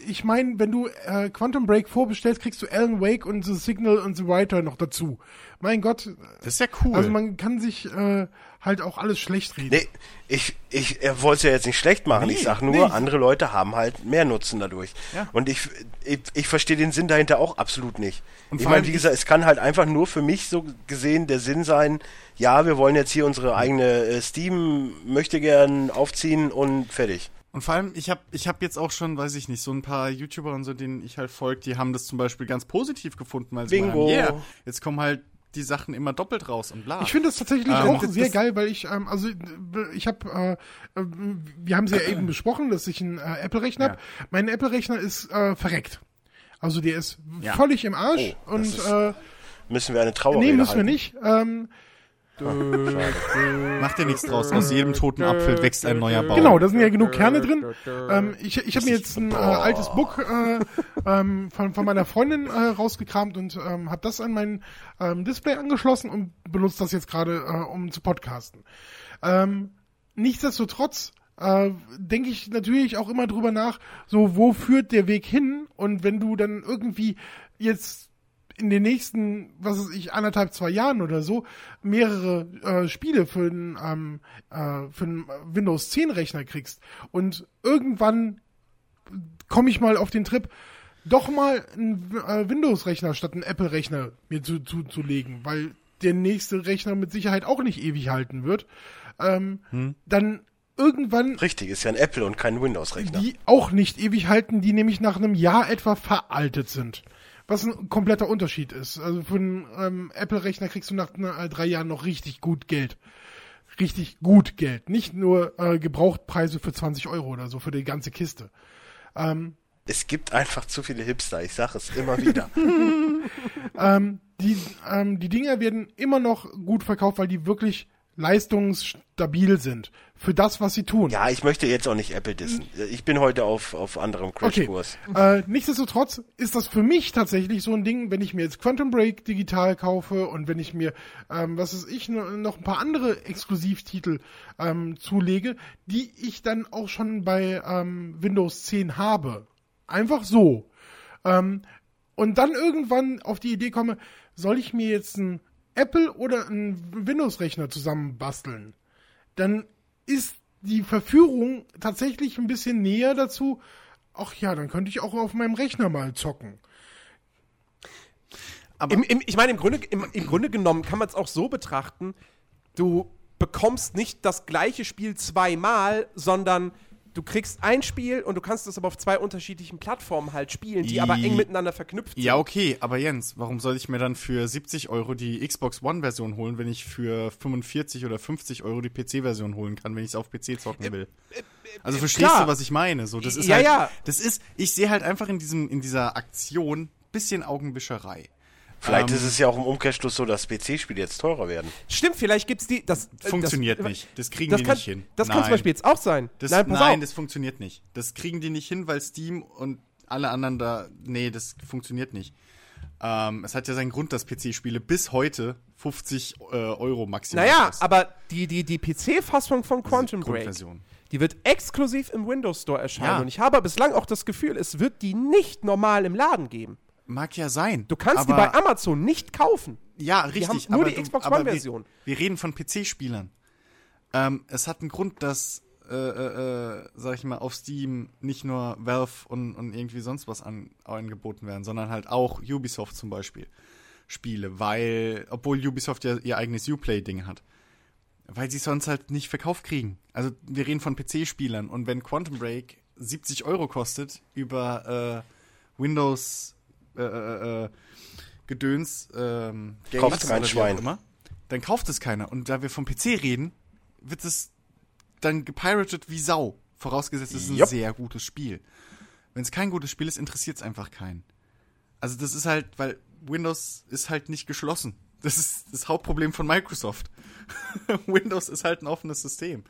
ich meine, wenn du äh, Quantum Break vorbestellst, kriegst du Alan Wake und The Signal und so weiter noch dazu. Mein Gott, Das ist ja cool. also man kann sich äh, halt auch alles schlecht reden. Nee, ich, ich er wollte es ja jetzt nicht schlecht machen. ich sag nur, nee. andere Leute haben halt mehr Nutzen dadurch. Ja. Und ich, ich, ich verstehe den Sinn dahinter auch absolut nicht. Und ich meine, wie gesagt, es kann halt einfach nur für mich so gesehen der Sinn sein, ja, wir wollen jetzt hier unsere eigene äh, Steam möchte gern aufziehen und fertig. Und vor allem, ich habe ich hab jetzt auch schon, weiß ich nicht, so ein paar YouTuber und so, denen ich halt folge, die haben das zum Beispiel ganz positiv gefunden, weil sie Bingo. meinen, yeah, jetzt kommen halt die Sachen immer doppelt raus und bla. Ich finde das tatsächlich Ähm, auch das- sehr das- geil, weil ich, ähm, also ich habe, äh, äh, wir haben es ja eben besprochen, dass ich einen äh, Apple-Rechner Ja. habe. Mein Apple-Rechner ist äh, verreckt. Also der ist Ja. völlig im Arsch Oh, und ist äh, Müssen wir eine Trauer nee, müssen wir nicht. Ähm, Mach dir nichts draus. Aus jedem toten Apfel wächst ein neuer Baum. Genau, da sind ja genug Kerne drin. Ähm, ich ich habe mir jetzt ein äh, altes Book äh, ähm, von, von meiner Freundin äh, rausgekramt und ähm, habe das an mein ähm, Display angeschlossen und benutze das jetzt gerade, äh, um zu podcasten. Ähm, nichtsdestotrotz äh, denke ich natürlich auch immer drüber nach, so wo führt der Weg hin und wenn du dann irgendwie jetzt in den nächsten, was weiß ich, anderthalb, zwei Jahren oder so, mehrere äh, Spiele für einen ähm, äh, für einen Windows 10 Rechner kriegst und irgendwann komme ich mal auf den Trip, doch mal einen äh, Windows-Rechner statt einen Apple-Rechner mir zu, zu, zu legen, weil der nächste Rechner mit Sicherheit auch nicht ewig halten wird, ähm, dann irgendwann Richtig, ist ja ein Apple und kein Windows-Rechner. die auch nicht ewig halten, die nämlich nach einem Jahr etwa veraltet sind. Was ein kompletter Unterschied ist. Also für einen ähm, Apple-Rechner kriegst du nach äh, drei Jahren noch richtig gut Geld. Richtig gut Geld. Nicht nur äh, Gebrauchtpreise für 20 Euro oder so für die ganze Kiste. Ähm, Es gibt einfach zu viele Hipster, ich sage es immer wieder. ähm, die, ähm, die Dinger werden immer noch gut verkauft, weil die wirklich leistungsstabil sind. Für das, was sie tun. ja, ich möchte jetzt auch nicht Apple dissen. Ich bin heute auf, auf anderem Okay. Crashkurs. Äh, nichtsdestotrotz ist das für mich tatsächlich so ein Ding, wenn ich mir jetzt Quantum Break digital kaufe und wenn ich mir, ähm, was ist ich, no- noch ein paar andere Exklusivtitel ähm, zulege, die ich dann auch schon bei ähm, Windows 10 habe. Einfach so. Ähm, und dann irgendwann auf die Idee komme, soll ich mir jetzt einen Apple oder einen Windows-Rechner zusammenbasteln? dann ist die Verführung tatsächlich ein bisschen näher dazu. Ach ja, dann könnte ich auch auf meinem Rechner mal zocken. Aber Im, im, ich meine, im Grunde, im, im Grunde genommen kann man es auch so betrachten, du bekommst nicht das gleiche Spiel zweimal, sondern du kriegst ein Spiel und du kannst es aber auf zwei unterschiedlichen Plattformen halt spielen, die aber eng I- miteinander verknüpft sind. Ja, okay, aber Jens, warum soll ich mir dann für 70 Euro die Xbox One-Version holen, wenn ich für 45 oder 50 Euro die PC-Version holen kann, wenn ich es auf PC zocken will? Also verstehst klar. du, was ich meine? So, das ist Ja, halt, ja. das ist, ich sehe halt einfach in diesem, in dieser Aktion bisschen Augenwischerei. Vielleicht Ähm, ist es ja auch im Umkehrschluss so, dass PC-Spiele jetzt teurer werden. Stimmt, vielleicht gibt's die. Das äh, Funktioniert das, nicht. Das kriegen das die kann, nicht hin. Das kann Nein. zum Beispiel jetzt auch sein. Das, nein, nein, das funktioniert nicht. Das kriegen die nicht hin, weil Steam und alle anderen da. Nee, das funktioniert nicht. Ähm, es hat ja seinen Grund, dass PC-Spiele bis heute 50 äh, Euro maximal naja, kosten. aber die, die, die PC-Fassung von Quantum Break, Grundversion. die wird exklusiv im Windows Store erscheinen. Ja. Und ich habe bislang auch das Gefühl, es wird die nicht normal im Laden geben. Mag ja sein. Du kannst die bei Amazon nicht kaufen. Ja, richtig. haben nur die du- Xbox One-Version. Wir, wir reden von PC-Spielern. Ähm, es hat einen Grund, dass, äh, äh, äh, sag ich mal, auf Steam nicht nur Valve und, und irgendwie sonst was an, angeboten werden, sondern halt auch Ubisoft zum Beispiel. Spiele, weil, obwohl Ubisoft ja ihr eigenes Uplay-Ding hat. Weil sie sonst halt nicht verkauft kriegen. Also wir reden von PC-Spielern und wenn Quantum Break 70 Euro kostet über äh, Windows äh, äh, äh Gedöns, ähm, Games kauft kein Schwein. Immer, dann kauft es keiner. Und da wir vom PC reden, wird es dann gepiratet wie Sau. Vorausgesetzt, es ist ein yep. sehr gutes Spiel. Wenn es kein gutes Spiel ist, interessiert es einfach keinen. Also das ist halt, weil Windows ist halt nicht geschlossen. Das ist das Hauptproblem von Microsoft. Windows ist halt ein offenes System.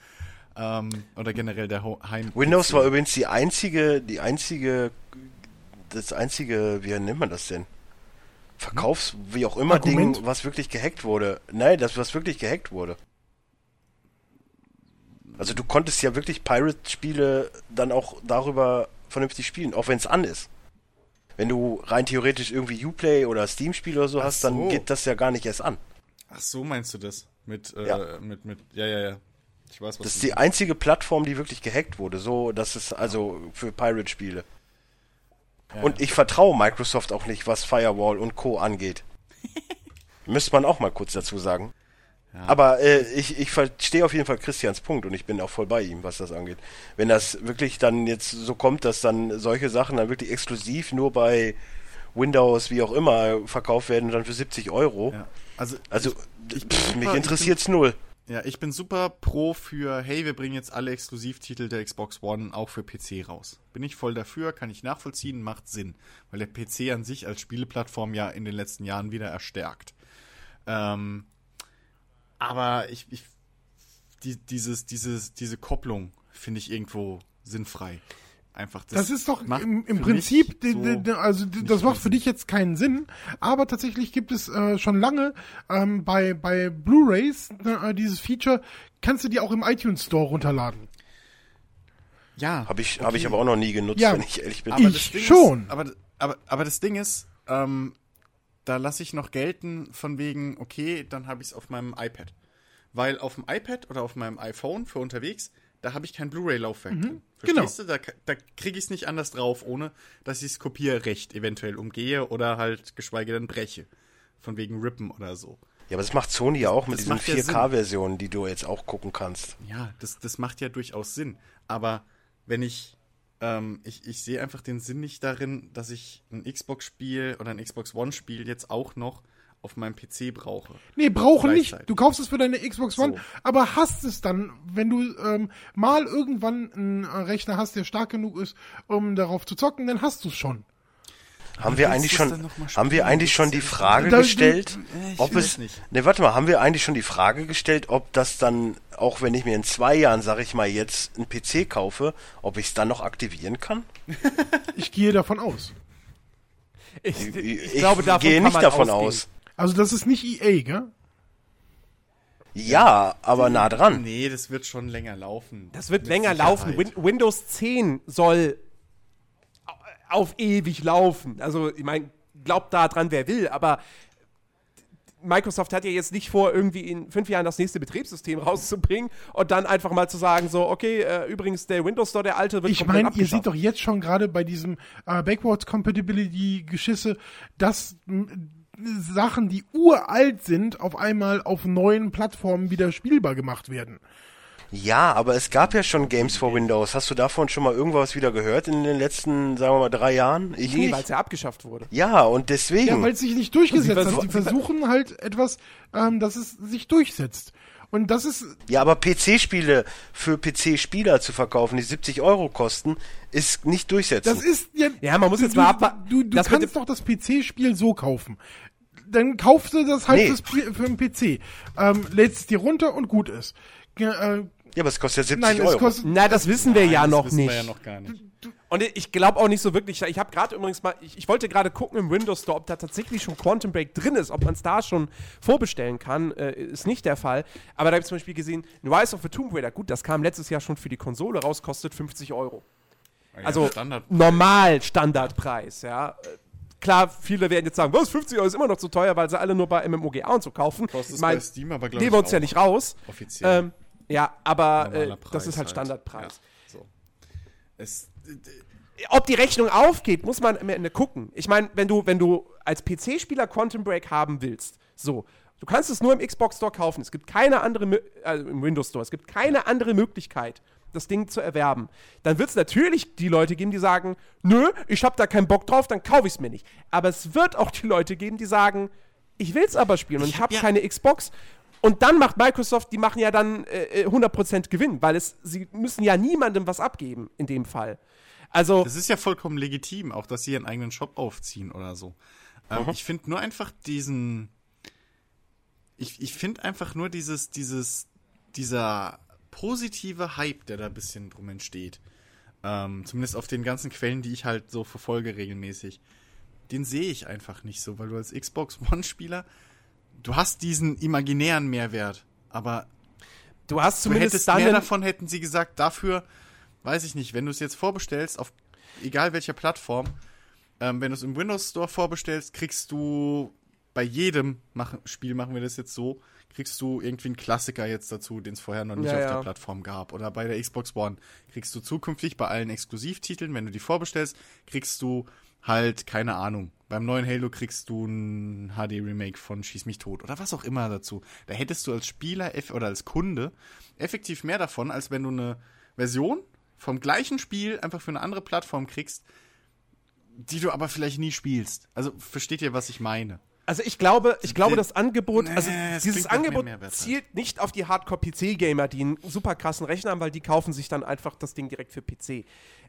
Ähm, oder generell der Heim. Windows war übrigens die einzige, die einzige, das einzige, wie nennt man das denn? Verkaufs, wie auch immer Argument? Ding, was wirklich gehackt wurde. Nein, das, was wirklich gehackt wurde. Also du konntest ja wirklich Pirate-Spiele dann auch darüber vernünftig spielen, auch wenn es an ist. Wenn du rein theoretisch irgendwie Uplay oder Steam-Spiele oder so Ach hast, so. dann geht das ja gar nicht erst an. Ach so, meinst du das? Mit, äh, ja. mit, mit, ja, ja, ja. Ich weiß, was das ist die einzige Plattform, die wirklich gehackt wurde. So, das ist also für Pirate-Spiele. Ja, und ich vertraue Microsoft auch nicht, was Firewall und Co. angeht. Müsste man auch mal kurz dazu sagen. Ja. Aber äh, ich, ich verstehe auf jeden Fall Christians Punkt und ich bin auch voll bei ihm, was das angeht. Wenn das wirklich dann jetzt so kommt, dass dann solche Sachen dann wirklich exklusiv nur bei Windows, wie auch immer, verkauft werden, dann für 70 Euro. Ja. Also, also ich, ich pff, mich interessiert's null. Ja, ich bin super pro für, hey, wir bringen jetzt alle Exklusivtitel der Xbox One auch für PC raus. Bin ich voll dafür, kann ich nachvollziehen, macht Sinn. Weil der PC an sich als Spieleplattform ja in den letzten Jahren wieder erstärkt. Ähm, aber ich, ich die, dieses, dieses, diese Kopplung finde ich irgendwo sinnfrei. Einfach das, das ist doch im, im Prinzip, so also das macht für dich jetzt keinen Sinn, aber tatsächlich gibt es äh, schon lange ähm, bei, bei Blu-rays äh, dieses Feature, kannst du dir auch im iTunes Store runterladen. Ja. Habe ich, okay. hab ich aber auch noch nie genutzt, ja, wenn ich ehrlich bin. Aber ich schon. Ist, aber, aber, aber das Ding ist, ähm, da lasse ich noch gelten von wegen, okay, dann habe ich es auf meinem iPad. Weil auf dem iPad oder auf meinem iPhone für unterwegs, da habe ich kein Blu-ray-Laufwerk mhm, drin. Genau. Verstehst genau. du? Da, da kriege ich es nicht anders drauf, ohne dass ich das Kopierrecht eventuell umgehe oder halt geschweige denn breche. Von wegen Rippen oder so. Ja, aber das macht Sony ja auch mit diesen 4K-Versionen, die du jetzt auch gucken kannst. Ja, das, das macht ja durchaus Sinn. Aber wenn ich, ähm, ich, ich sehe einfach den Sinn nicht darin, dass ich ein Xbox-Spiel oder ein Xbox One-Spiel jetzt auch noch auf meinem PC brauche. Nee, brauche nicht. Du kaufst es für deine Xbox One, so. aber hast es dann, wenn du ähm, mal irgendwann einen Rechner hast, der stark genug ist, um darauf zu zocken, dann hast du es schon. Haben wir eigentlich schon, haben wir eigentlich schon die Frage da, gestellt, du, ob es, nicht. ne, warte mal, haben wir eigentlich schon die Frage gestellt, ob das dann, auch wenn ich mir in zwei Jahren, sag ich mal, jetzt einen PC kaufe, ob ich es dann noch aktivieren kann? ich gehe davon aus. Ich, ich, ich, ich glaube, davon gehe nicht davon ausgehen. aus. Also das ist nicht EA, gell? Ja, aber nah dran. Nee, das wird schon länger laufen. Das wird länger Sicherheit. laufen. Win Windows 10 soll auf ewig laufen. Also, ich meine, glaubt da dran, wer will, aber Microsoft hat ja jetzt nicht vor, irgendwie in fünf Jahren das nächste Betriebssystem rauszubringen und dann einfach mal zu sagen, so, okay, äh, übrigens der Windows Store, der alte, wird Ich meine, ihr seht doch jetzt schon gerade bei diesem äh, Backwards Compatibility Geschisse, dass Sachen, die uralt sind, auf einmal auf neuen Plattformen wieder spielbar gemacht werden. Ja, aber es gab ja schon Games for Windows. Hast du davon schon mal irgendwas wieder gehört in den letzten, sagen wir mal, drei Jahren? Ich nee, weil es ja abgeschafft wurde. Ja, und deswegen. Ja, weil es sich nicht durchgesetzt hat. Sie versuchen halt etwas, ähm, dass es sich durchsetzt. Und das ist. Ja, aber PC-Spiele für PC-Spieler zu verkaufen, die 70 Euro kosten, ist nicht durchsetzen. Das ist ja. Ja, man muss jetzt du, mal abwarten. Du, du, du kannst doch das PC-Spiel so kaufen dann kaufst du das halt nee. für den PC. Ähm, lädst es dir runter und gut ist. Äh, ja, aber es kostet ja 70 nein, Euro. Kostet, Na, das wissen wir nein, ja noch nicht. Wir ja noch gar nicht. Und ich glaube auch nicht so wirklich. Ich habe gerade übrigens mal, ich, ich wollte gerade gucken im Windows Store, ob da tatsächlich schon Quantum Break drin ist, ob man es da schon vorbestellen kann. Äh, ist nicht der Fall. Aber da habe ich zum Beispiel gesehen, Rise of the Tomb Raider, gut, das kam letztes Jahr schon für die Konsole raus, kostet 50 Euro. Ja, also Standard normal Standardpreis, ja. Klar, viele werden jetzt sagen, was, 50 Euro ist immer noch zu teuer, weil sie alle nur bei MMOGA und so kaufen. Kostet ich mein, bei Steam, aber glaube Nehmen wir uns ja nicht raus. Offiziell. Ähm, ja, aber äh, das ist halt Standardpreis. Ja, so. Es, ob die Rechnung aufgeht, muss man am Ende gucken. Ich meine, wenn du, wenn du als PC-Spieler Quantum Break haben willst, so, du kannst es nur im Xbox Store kaufen. Es gibt keine andere, also im Windows Store, es gibt keine andere Möglichkeit, das Ding zu erwerben. Dann wird es natürlich die Leute geben, die sagen, nö, ich habe da keinen Bock drauf, dann kaufe ich es mir nicht. Aber es wird auch die Leute geben, die sagen, ich will es aber spielen und ich, ich habe ja keine Xbox. Und dann macht Microsoft, die machen ja dann äh, 100% äh, Gewinn, weil es, sie müssen ja niemandem was abgeben in dem Fall. Also. Das ist ja vollkommen legitim, auch dass sie ihren eigenen Shop aufziehen oder so. Ähm, ich finde nur einfach diesen. Ich, ich finde einfach nur dieses, dieses, dieser positive Hype, der da ein bisschen drum entsteht. Ähm, zumindest auf den ganzen Quellen, die ich halt so verfolge regelmäßig. Den sehe ich einfach nicht so, weil du als Xbox One-Spieler, du hast diesen imaginären Mehrwert, aber du hast zumindest du hättest dann mehr davon, hätten sie gesagt, dafür weiß ich nicht, wenn du es jetzt vorbestellst, auf egal welcher Plattform, ähm, wenn du es im Windows Store vorbestellst, kriegst du bei jedem Mach Spiel, machen wir das jetzt so, kriegst du irgendwie einen Klassiker jetzt dazu, den es vorher noch nicht ja, auf ja. der Plattform gab. Oder bei der Xbox One kriegst du zukünftig bei allen Exklusivtiteln, wenn du die vorbestellst, kriegst du halt, keine Ahnung, beim neuen Halo kriegst du ein HD-Remake von Schieß mich tot oder was auch immer dazu. Da hättest du als Spieler oder als Kunde effektiv mehr davon, als wenn du eine Version vom gleichen Spiel einfach für eine andere Plattform kriegst, die du aber vielleicht nie spielst. Also versteht ihr, was ich meine? Also ich glaube, ich glaube, das Angebot, nee, also dieses Angebot zielt nicht auf die Hardcore-PC-Gamer, die einen super krassen Rechner haben, weil die kaufen sich dann einfach das Ding direkt für PC.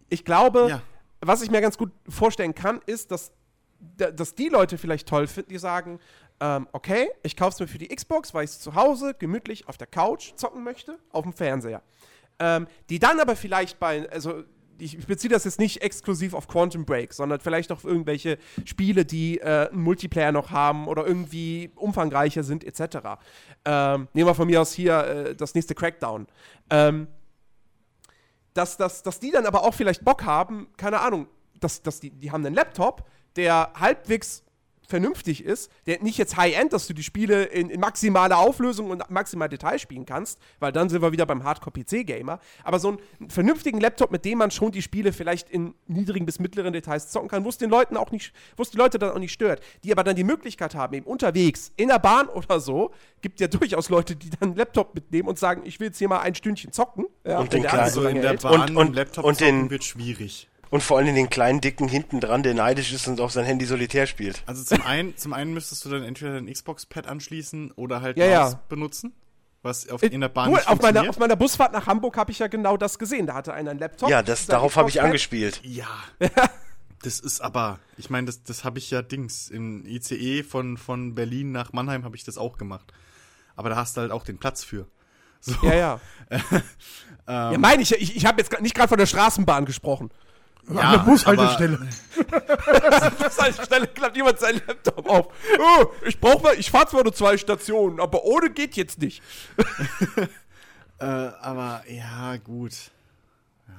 Ich glaube, ja. Was ich mir ganz gut vorstellen kann, ist, dass, dass die Leute vielleicht toll finden, die sagen, ähm, okay, ich kaufe es mir für die Xbox, weil ich es zu Hause gemütlich auf der Couch zocken möchte, auf dem Fernseher ähm, die dann aber vielleicht bei, also ich beziehe das jetzt nicht exklusiv auf Quantum Break, sondern vielleicht auch irgendwelche Spiele, die äh, einen Multiplayer noch haben oder irgendwie umfangreicher sind, etc. Ähm, nehmen wir von mir aus hier äh, das nächste Crackdown. Ähm, dass, dass, dass die dann aber auch vielleicht Bock haben, keine Ahnung, dass, dass die, die haben einen Laptop, der halbwegs vernünftig ist, der nicht jetzt High-End, dass du die Spiele in, in maximaler Auflösung und maximal Detail spielen kannst, weil dann sind wir wieder beim Hardcore-PC-Gamer, aber so einen vernünftigen Laptop, mit dem man schon die Spiele vielleicht in niedrigen bis mittleren Details zocken kann, wo es den Leuten auch nicht, wo es die Leute dann auch nicht stört, die aber dann die Möglichkeit haben, eben unterwegs, in der Bahn oder so, gibt ja durchaus Leute, die dann einen Laptop mitnehmen und sagen, ich will jetzt hier mal ein Stündchen zocken. Ja, und den kleinen, so in der Bahn und, und Laptop und den, wird schwierig. Und vor allem den kleinen Dicken hinten dran, der neidisch ist und auf sein Handy solitär spielt. Also zum einen, zum einen müsstest du dann entweder dein Xbox-Pad anschließen oder halt ja, ja. benutzen. Was auf, in der Bahn nicht auf meiner, auf meiner Busfahrt nach Hamburg habe ich ja genau das gesehen. Da hatte einer einen Laptop. Ja, das, darauf habe ich angespielt. Ja. das ist aber, ich meine, das, das habe ich ja Dings. Im ICE von, von Berlin nach Mannheim habe ich das auch gemacht. Aber da hast du halt auch den Platz für. So. Ja, ja. ähm, ja, meine ich, ich, ich habe jetzt nicht gerade von der Straßenbahn gesprochen. Ja, An der Bushaltestelle. Bushaltestelle klappt jemand seinen Laptop auf. Oh, ich brauche mal, ich fahre zwar nur zwei Stationen, aber ohne geht jetzt nicht. äh, aber ja, gut.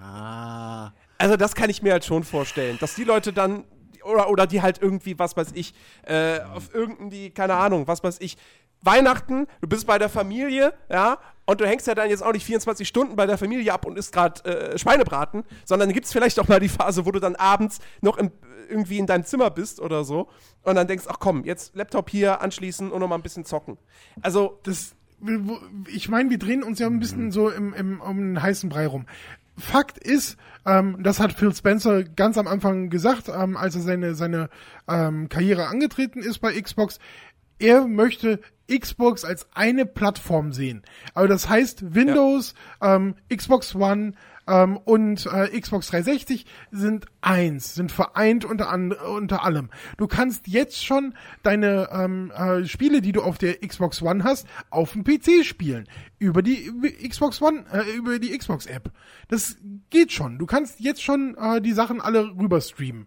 Ja. Also das kann ich mir halt schon vorstellen, dass die Leute dann oder, oder die halt irgendwie, was weiß ich, äh, auf irgendwie, keine Ahnung, was weiß ich, Weihnachten, du bist bei der Familie, ja, und du hängst ja dann jetzt auch nicht 24 Stunden bei der Familie ab und isst gerade äh, Schweinebraten, sondern gibt es vielleicht auch mal die Phase, wo du dann abends noch im, irgendwie in deinem Zimmer bist oder so und dann denkst, ach komm, jetzt Laptop hier anschließen und noch mal ein bisschen zocken. Also das, ich meine, wir drehen uns ja ein bisschen so im, im, um einen heißen Brei rum. Fakt ist, ähm, das hat Phil Spencer ganz am Anfang gesagt, ähm, als er seine, seine ähm, Karriere angetreten ist bei Xbox. Er möchte Xbox als eine Plattform sehen. Aber das heißt, Windows, ja. ähm, Xbox One ähm, und äh, Xbox 360 sind eins, sind vereint unter, an, unter allem. Du kannst jetzt schon deine ähm, äh, Spiele, die du auf der Xbox One hast, auf dem PC spielen. Über die Xbox One, äh, über die Xbox App. Das geht schon. Du kannst jetzt schon äh, die Sachen alle rüber streamen.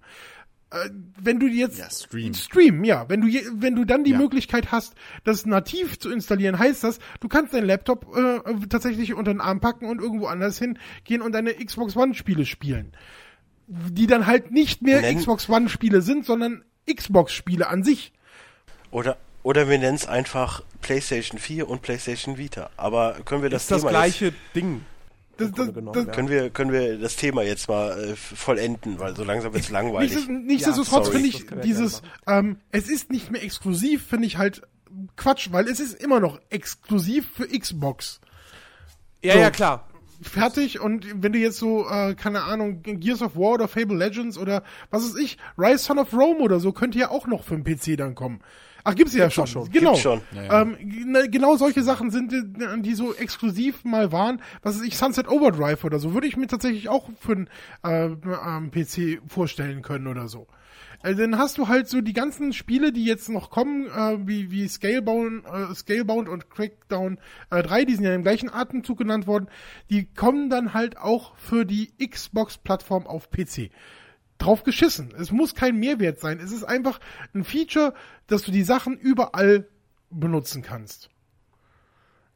Äh, wenn du jetzt ja, stream. stream, ja, wenn du je, wenn du dann die ja. Möglichkeit hast, das nativ zu installieren, heißt das, du kannst deinen Laptop äh, tatsächlich unter den Arm packen und irgendwo anders hingehen und deine Xbox One Spiele spielen, die dann halt nicht mehr Nenn Xbox One Spiele sind, sondern Xbox Spiele an sich. Oder oder wir nennen es einfach PlayStation 4 und PlayStation Vita. Aber können wir das ist das gleiche Ding. Das, das, das, ja. können, wir, können wir das Thema jetzt mal äh, vollenden, weil so langsam wird es langweilig. nichtsdestotrotz ja, finde ich dieses, ähm, es ist nicht mehr exklusiv, finde ich halt Quatsch, weil es ist immer noch exklusiv für Xbox. Ja, so, ja, klar. Fertig und wenn du jetzt so, äh, keine Ahnung, Gears of War oder Fable Legends oder was weiß ich, Rise Son of Rome oder so, könnte ja auch noch für den PC dann kommen. Ach, gibt's ja schon. schon. Genau. schon. Ja. Ähm, genau solche Sachen sind, äh, die so exklusiv mal waren. Was weiß ich, Sunset Overdrive oder so, würde ich mir tatsächlich auch für einen äh, PC vorstellen können oder so. Also dann hast du halt so die ganzen Spiele, die jetzt noch kommen, äh, wie, wie Scalebound, äh, Scalebound und Crackdown äh, 3, die sind ja im gleichen Atemzug genannt worden, die kommen dann halt auch für die Xbox-Plattform auf PC. Drauf geschissen. Es muss kein Mehrwert sein. Es ist einfach ein Feature, dass du die Sachen überall benutzen kannst.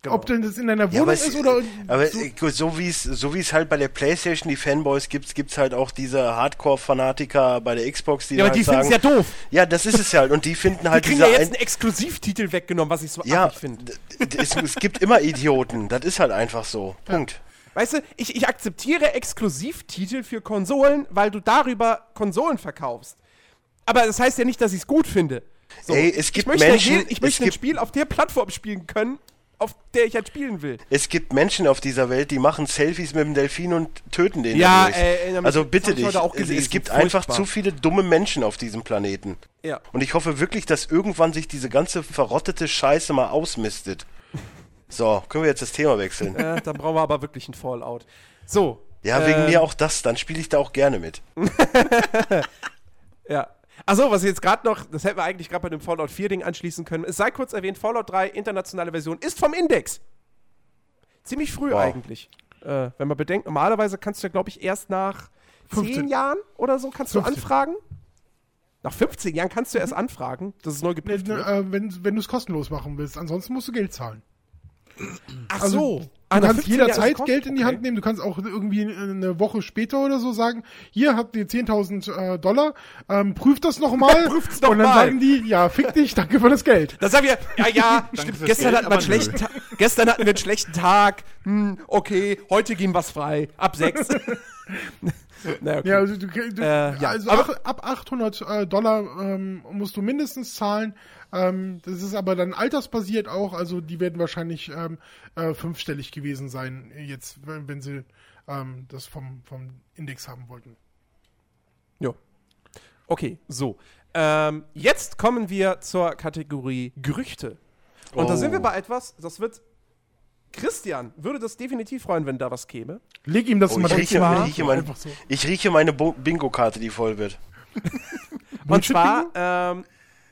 Genau. Ob denn das in deiner Wohnung ja, ist oder. Aber so, so wie es so wie es halt bei der PlayStation die Fanboys gibt, gibt's halt auch diese Hardcore-Fanatiker bei der Xbox, die ja, aber halt die finden es ja doof. Ja, das ist es halt und die finden halt die kriegen ja jetzt einen Exklusivtitel weggenommen, was ich so ja, finde. Es, es gibt immer Idioten, das ist halt einfach so. Punkt. Weißt du, ich, ich akzeptiere Exklusivtitel für Konsolen, weil du darüber Konsolen verkaufst. Aber das heißt ja nicht, dass ich es gut finde. So, Ey, es gibt ich möchte Menschen, ich möchte ein Spiel auf der Plattform spielen können, auf der ich halt spielen will. Es gibt Menschen auf dieser Welt, die machen Selfies mit dem Delfin und töten den. Ja, äh, also bitte dich. Es, es, gibt Furchtbar. einfach zu viele dumme Menschen auf diesem Planeten. Ja. Und ich hoffe wirklich, dass irgendwann sich diese ganze verrottete Scheiße mal ausmistet. So, können wir jetzt das Thema wechseln? Äh, dann brauchen wir aber wirklich ein Fallout. So. Ja, wegen äh, mir auch das, dann spiele ich da auch gerne mit. ja. Achso, was jetzt gerade noch, das hätten wir eigentlich gerade bei dem Fallout 4 Ding anschließen können. Es sei kurz erwähnt, Fallout 3 internationale Version ist vom Index. Ziemlich früh wow. eigentlich. Äh, wenn man bedenkt, normalerweise kannst du ja, glaube ich, erst nach 15. 10 Jahren oder so kannst 15. du anfragen. Nach 15 Jahren kannst du erst mhm. anfragen, dass es neu geprüft wird. Äh, wenn wenn du es kostenlos machen willst. Ansonsten musst du Geld zahlen. Ach also, so. Du kannst jederzeit Geld in die Hand nehmen. Du kannst auch irgendwie eine Woche später oder so sagen, hier habt ihr 10.000 äh, Dollar, ähm, prüft das nochmal. Prüft's noch und dann mal. sagen die, ja, fick dich, danke für das Geld. Das sagen wir, ja, ja, stimmt, gestern, Geld, hatten wir einen schlechten Tag, gestern hatten wir einen schlechten Tag. Hm, okay, heute gehen was frei. Ab sechs. Na, okay. Ja, also, du, du, äh, ja. also ab, ab 800 äh, Dollar ähm, musst du mindestens zahlen. Ähm, das ist aber dann altersbasiert auch, also die werden wahrscheinlich ähm, äh, fünfstellig gewesen sein, jetzt, wenn, wenn sie ähm, das vom, vom Index haben wollten. Ja. Okay, so. Ähm, jetzt kommen wir zur Kategorie Gerüchte. Und oh. da sind wir oh. bei etwas, das wird Christian würde das definitiv freuen, wenn da was käme. Leg ihm das oh, mal ich rieche, ich rieche, mein, so. ich rieche meine Bingo-Karte, die voll wird. Und zwar ähm,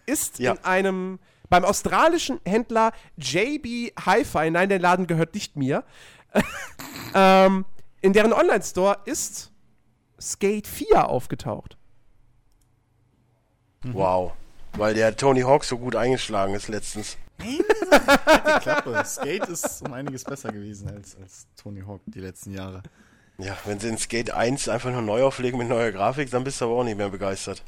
ist ja. in einem beim australischen Händler JB Hi-Fi, nein, der Laden gehört nicht mir, ähm, in deren Online-Store ist Skate 4 aufgetaucht. Wow. Weil der Tony Hawk so gut eingeschlagen ist letztens. die Klappe. Skate ist um einiges besser gewesen als, als Tony Hawk die letzten Jahre. Ja, wenn sie in Skate 1 einfach nur neu auflegen mit neuer Grafik, dann bist du aber auch nicht mehr begeistert.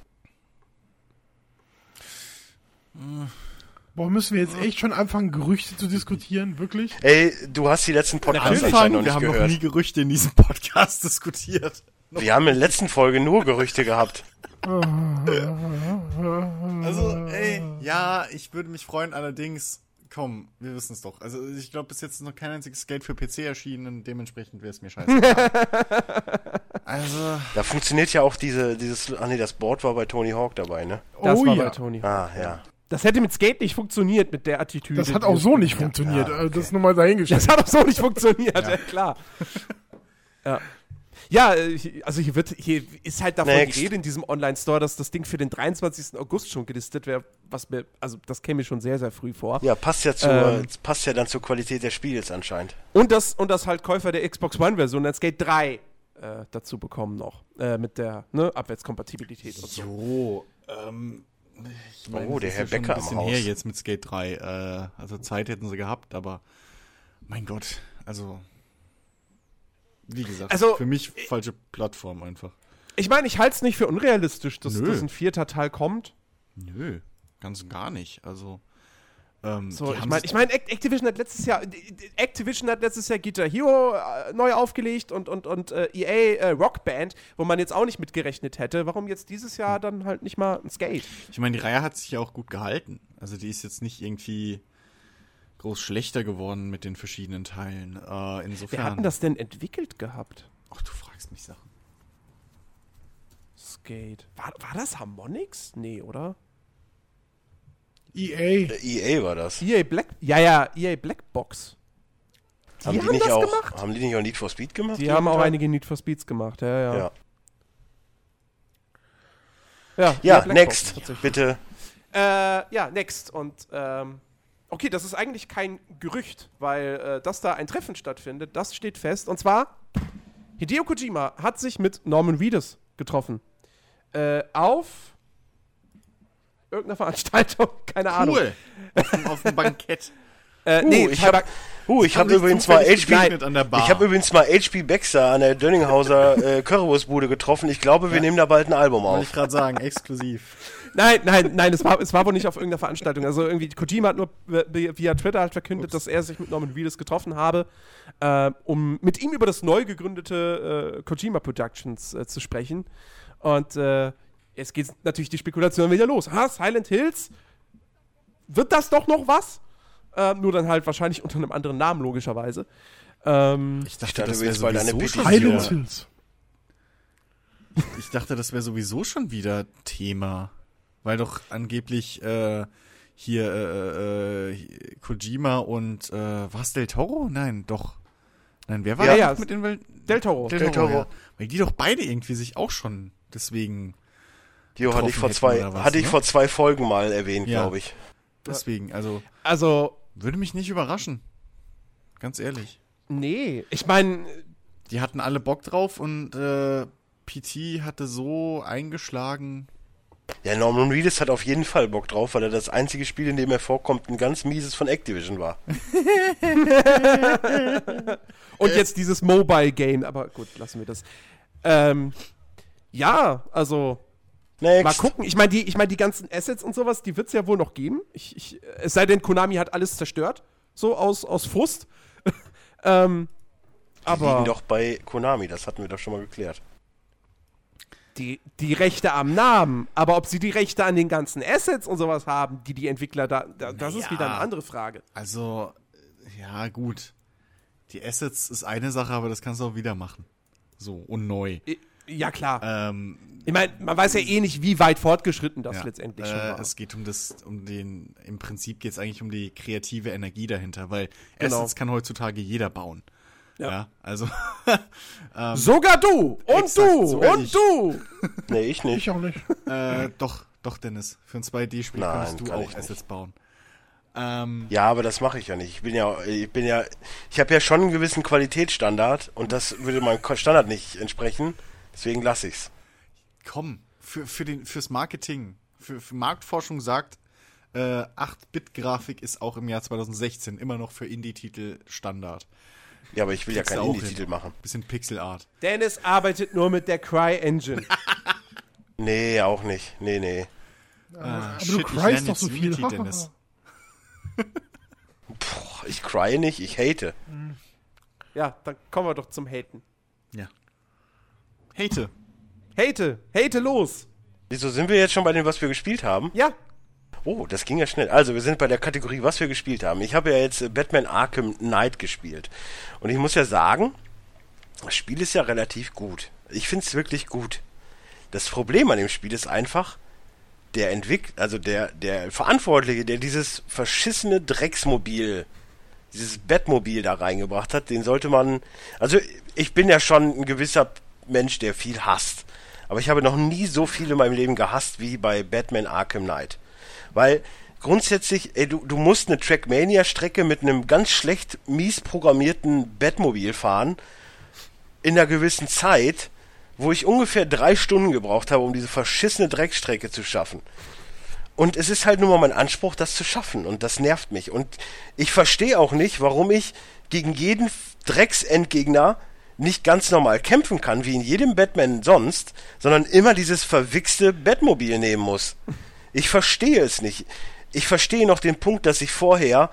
Boah, müssen wir jetzt echt schon anfangen, Gerüchte zu diskutieren? Wirklich? Ey, du hast die letzten Podcasts anscheinend noch nicht gehört. Wir haben noch nie Gerüchte in diesem Podcast diskutiert. Wir haben in der letzten Folge nur Gerüchte gehabt. Also, ey, ja, ich würde mich freuen, allerdings, komm, wir wissen es doch. Also, ich glaube, bis jetzt ist noch kein einziges Geld für PC erschienen und dementsprechend wäre es mir scheiße. also. Da funktioniert ja auch diese, dieses, ah nee, das Board war bei Tony Hawk dabei, ne? Das oh, war ja. bei Tony Hawk. Ah, ja. Das hätte mit Skate nicht funktioniert, mit der Attitüde. Das hat auch so nicht funktioniert. Ja, okay. Das ist nur mal dahingestellt. Das hat auch so nicht funktioniert, ja, ja klar. ja. Ja, äh, also hier wird, hier ist halt davon Next. die Rede in diesem Online-Store, dass das Ding für den 23. August schon gelistet wäre, was mir, also das käme mir schon sehr, sehr früh vor. Ja, passt ja zu, ähm, passt ja dann zur Qualität des Spiels anscheinend. Und das, und das halt Käufer der Xbox One-Version als Skate 3 äh, dazu bekommen noch, äh, mit der ne, Abwärtskompatibilität und so. Jo, ähm, ich mein, oh, der Herr Becker schon ein bisschen her jetzt mit Skate 3. Äh, also Zeit hätten sie gehabt, aber mein Gott, also wie gesagt, also, für mich falsche Plattform einfach. Ich meine, ich halte es nicht für unrealistisch, dass, dass ein vierter Teil kommt. Nö, ganz gar nicht. Also, Ähm, so, ich meine, ich mein, Activision hat letztes Jahr, Activision hat letztes Jahr Guitar Hero äh, neu aufgelegt und, und, und äh, EA äh, Rock Band, wo man jetzt auch nicht mitgerechnet hätte. Warum jetzt dieses Jahr dann halt nicht mal ein Skate? Ich meine, die Reihe hat sich ja auch gut gehalten. Also die ist jetzt nicht irgendwie groß schlechter geworden mit den verschiedenen Teilen. Äh, insofern. Wer hat denn das denn entwickelt gehabt? Ach, du fragst mich Sachen. Skate. War, war das Harmonix? Nee, oder? EA. EA war das. EA Black. Ja, ja, EA Blackbox. Die haben, die haben nicht auch, gemacht? Haben die nicht auch Need for Speed gemacht? Die haben auch einige Need for Speeds gemacht, ja, ja. Ja, ja, ja next, bitte. Äh, ja, next. Und, ähm, okay, das ist eigentlich kein Gerücht, weil, äh, dass da ein Treffen stattfindet, das steht fest. Und zwar, Hideo Kojima hat sich mit Norman Reedus getroffen. Äh, auf irgendeiner Veranstaltung, keine Ahnung. Cool. Auf, dem Bankett. Äh, uh, nee, ich habe uh, ich hab übrigens mal HP Ich habe übrigens mal HP Baxter an der Dönninghauser äh, Currywurstbude getroffen. Ich glaube, wir ja. nehmen da bald ein Album auf. Wollte ich gerade sagen, exklusiv. Nein, nein, nein, es war, es war wohl nicht auf irgendeiner Veranstaltung. Also irgendwie, Kojima hat nur via Twitter halt verkündet, Ups. dass er sich mit Norman Reedus getroffen habe, äh, um mit ihm über das neu gegründete äh, Kojima Productions äh, zu sprechen. Und äh, jetzt geht natürlich die Spekulation wieder los. Ha, Silent Hills? Wird das doch noch was? Ähm, nur dann halt wahrscheinlich unter einem anderen Namen, logischerweise. Ähm, ich dachte, das wäre sowieso deine Silent Hills. Ich dachte, das wäre sowieso schon wieder Thema. Weil doch angeblich äh, hier äh, äh, Kojima und äh, was Del Toro? Nein, doch. Nein, wer war ja, ja, mit den Del Toro. Del Toro. Del Toro. Ja. Weil die doch beide irgendwie sich auch schon deswegen Dio hatte ich vor zwei, was, hatte ich ne? vor zwei Folgen mal erwähnt, ja. glaube ich. Deswegen, also. Also. Würde mich nicht überraschen. Ganz ehrlich. Nee, ich meine. Die hatten alle Bock drauf und äh, PT hatte so eingeschlagen. Ja, Norman Reedus hat auf jeden Fall Bock drauf, weil er das einzige Spiel, in dem er vorkommt, ein ganz mieses von Activision war. und jetzt dieses Mobile Game, aber gut, lassen wir das. Ähm, ja, also Next. Mal gucken. Ich meine, die, ich mein, die ganzen Assets und sowas, die wird es ja wohl noch geben. Ich, ich, es sei denn, Konami hat alles zerstört. So aus, aus Frust. ähm, die aber. liegen doch bei Konami, das hatten wir doch schon mal geklärt. Die, die Rechte am Namen, aber ob sie die Rechte an den ganzen Assets und sowas haben, die die Entwickler da, da das naja, ist wieder eine andere Frage. Also, ja, gut. Die Assets ist eine Sache, aber das kannst du auch wieder machen. So, und neu. Ja, klar. Ähm, ich meine, man weiß ja eh nicht, wie weit fortgeschritten das ja, letztendlich schon äh, war. Es geht um das, um den, im Prinzip geht es eigentlich um die kreative Energie dahinter, weil genau. Assets kann heutzutage jeder bauen. Ja, ja also. ähm, Sogar du! Und exakt, du! Und ich. du! nee, ich nicht. Ich auch nicht. Äh, doch, doch, Dennis. Für ein 2D-Spiel kannst du auch Assets nicht. bauen. Ähm, ja, aber das mache ich ja nicht. Ich bin ja, ich bin ja, ich habe ja schon einen gewissen Qualitätsstandard und das würde meinem Standard nicht entsprechen. Deswegen lasse ich's. Komm, für, für den, fürs Marketing, für, für Marktforschung sagt, äh, 8-Bit-Grafik ist auch im Jahr 2016 immer noch für Indie-Titel Standard. Ja, aber ich will Kriegst ja keinen Indie-Titel machen. Bisschen Pixel-Art. Dennis arbeitet nur mit der Cry-Engine. nee, auch nicht. Nee, nee. Ah, aber shit, du cryst doch so viel. Dennis. Puh, ich cry nicht, ich hate. Ja, dann kommen wir doch zum Haten. Ja. Hate. Hate. Hate los. Wieso sind wir jetzt schon bei dem, was wir gespielt haben? Ja. Oh, das ging ja schnell. Also, wir sind bei der Kategorie, was wir gespielt haben. Ich habe ja jetzt Batman Arkham Knight gespielt. Und ich muss ja sagen, das Spiel ist ja relativ gut. Ich finde es wirklich gut. Das Problem an dem Spiel ist einfach, der Entwickler, also der, der Verantwortliche, der dieses verschissene Drecksmobil, dieses Batmobil da reingebracht hat, den sollte man, also ich bin ja schon ein gewisser Mensch, der viel hasst. Aber ich habe noch nie so viel in meinem Leben gehasst wie bei Batman Arkham Knight. Weil grundsätzlich, ey, du, du musst eine Trackmania-Strecke mit einem ganz schlecht mies programmierten Batmobil fahren. In einer gewissen Zeit, wo ich ungefähr drei Stunden gebraucht habe, um diese verschissene Dreckstrecke zu schaffen. Und es ist halt nur mal mein Anspruch, das zu schaffen. Und das nervt mich. Und ich verstehe auch nicht, warum ich gegen jeden Drecksendgegner nicht ganz normal kämpfen kann, wie in jedem Batman sonst, sondern immer dieses verwichste Batmobil nehmen muss. Ich verstehe es nicht. Ich verstehe noch den Punkt, dass ich vorher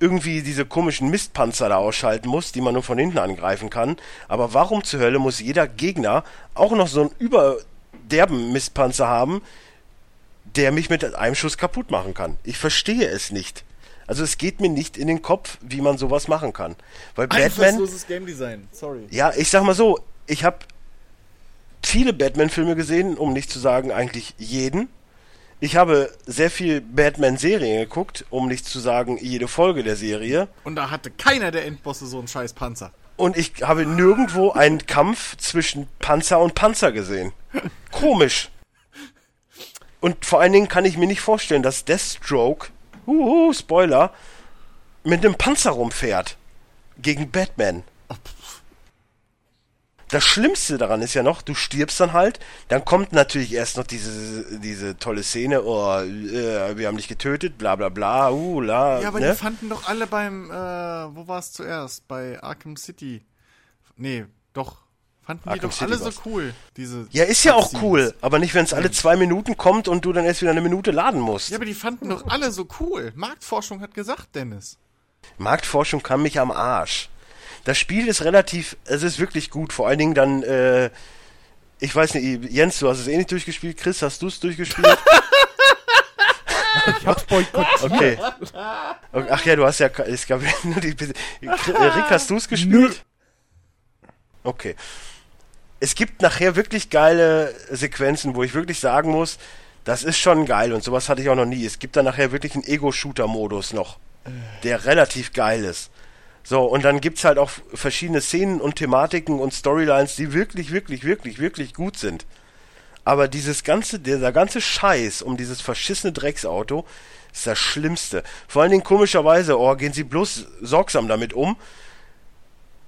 irgendwie diese komischen Mistpanzer da ausschalten muss, die man nur von hinten angreifen kann. Aber warum zur Hölle muss jeder Gegner auch noch so einen überderben Mistpanzer haben, der mich mit einem Schuss kaputt machen kann? Ich verstehe es nicht. Also es geht mir nicht in den Kopf, wie man sowas machen kann. Weil Batman. Game Design. Sorry. Ja, ich sag mal so, ich habe viele Batman-Filme gesehen, um nicht zu sagen eigentlich jeden. Ich habe sehr viel Batman-Serien geguckt, um nicht zu sagen jede Folge der Serie. Und da hatte keiner der Endbosse so einen scheiß Panzer. Und ich habe nirgendwo einen Kampf zwischen Panzer und Panzer gesehen. Komisch. Und vor allen Dingen kann ich mir nicht vorstellen, dass Deathstroke, huhu, Spoiler, mit einem Panzer rumfährt. Gegen Batman. Das Schlimmste daran ist ja noch, du stirbst dann halt, dann kommt natürlich erst noch diese, diese tolle Szene, oh, äh, wir haben dich getötet, bla bla bla, uh, la. Ja, aber ne? die fanden doch alle beim, äh, wo war es zuerst? Bei Arkham City. Nee, doch. Fanden Arkham die doch City alle so war's. cool, diese. Ja, ist ja auch cool, aber nicht, wenn es alle zwei Minuten kommt und du dann erst wieder eine Minute laden musst. Ja, aber die fanden doch alle so cool. Marktforschung hat gesagt, Dennis. Marktforschung kann mich am Arsch. Das Spiel ist relativ, es ist wirklich gut, vor allen Dingen dann, äh, ich weiß nicht, Jens, du hast es eh nicht durchgespielt, Chris, hast du es durchgespielt? Ich hab's boykottiert. Okay. Okay, Ach ja, du hast ja, es gab nur die, äh, Rick, hast du es gespielt? Okay. Es gibt nachher wirklich geile Sequenzen, wo ich wirklich sagen muss, das ist schon geil und sowas hatte ich auch noch nie. Es gibt dann nachher wirklich einen Ego-Shooter-Modus noch, der relativ geil ist. So, und dann gibt's halt auch verschiedene Szenen und Thematiken und Storylines, die wirklich, wirklich, wirklich, wirklich gut sind. Aber dieses ganze, dieser ganze Scheiß um dieses verschissene Drecksauto ist das Schlimmste. Vor allen Dingen komischerweise, oh, gehen sie bloß sorgsam damit um.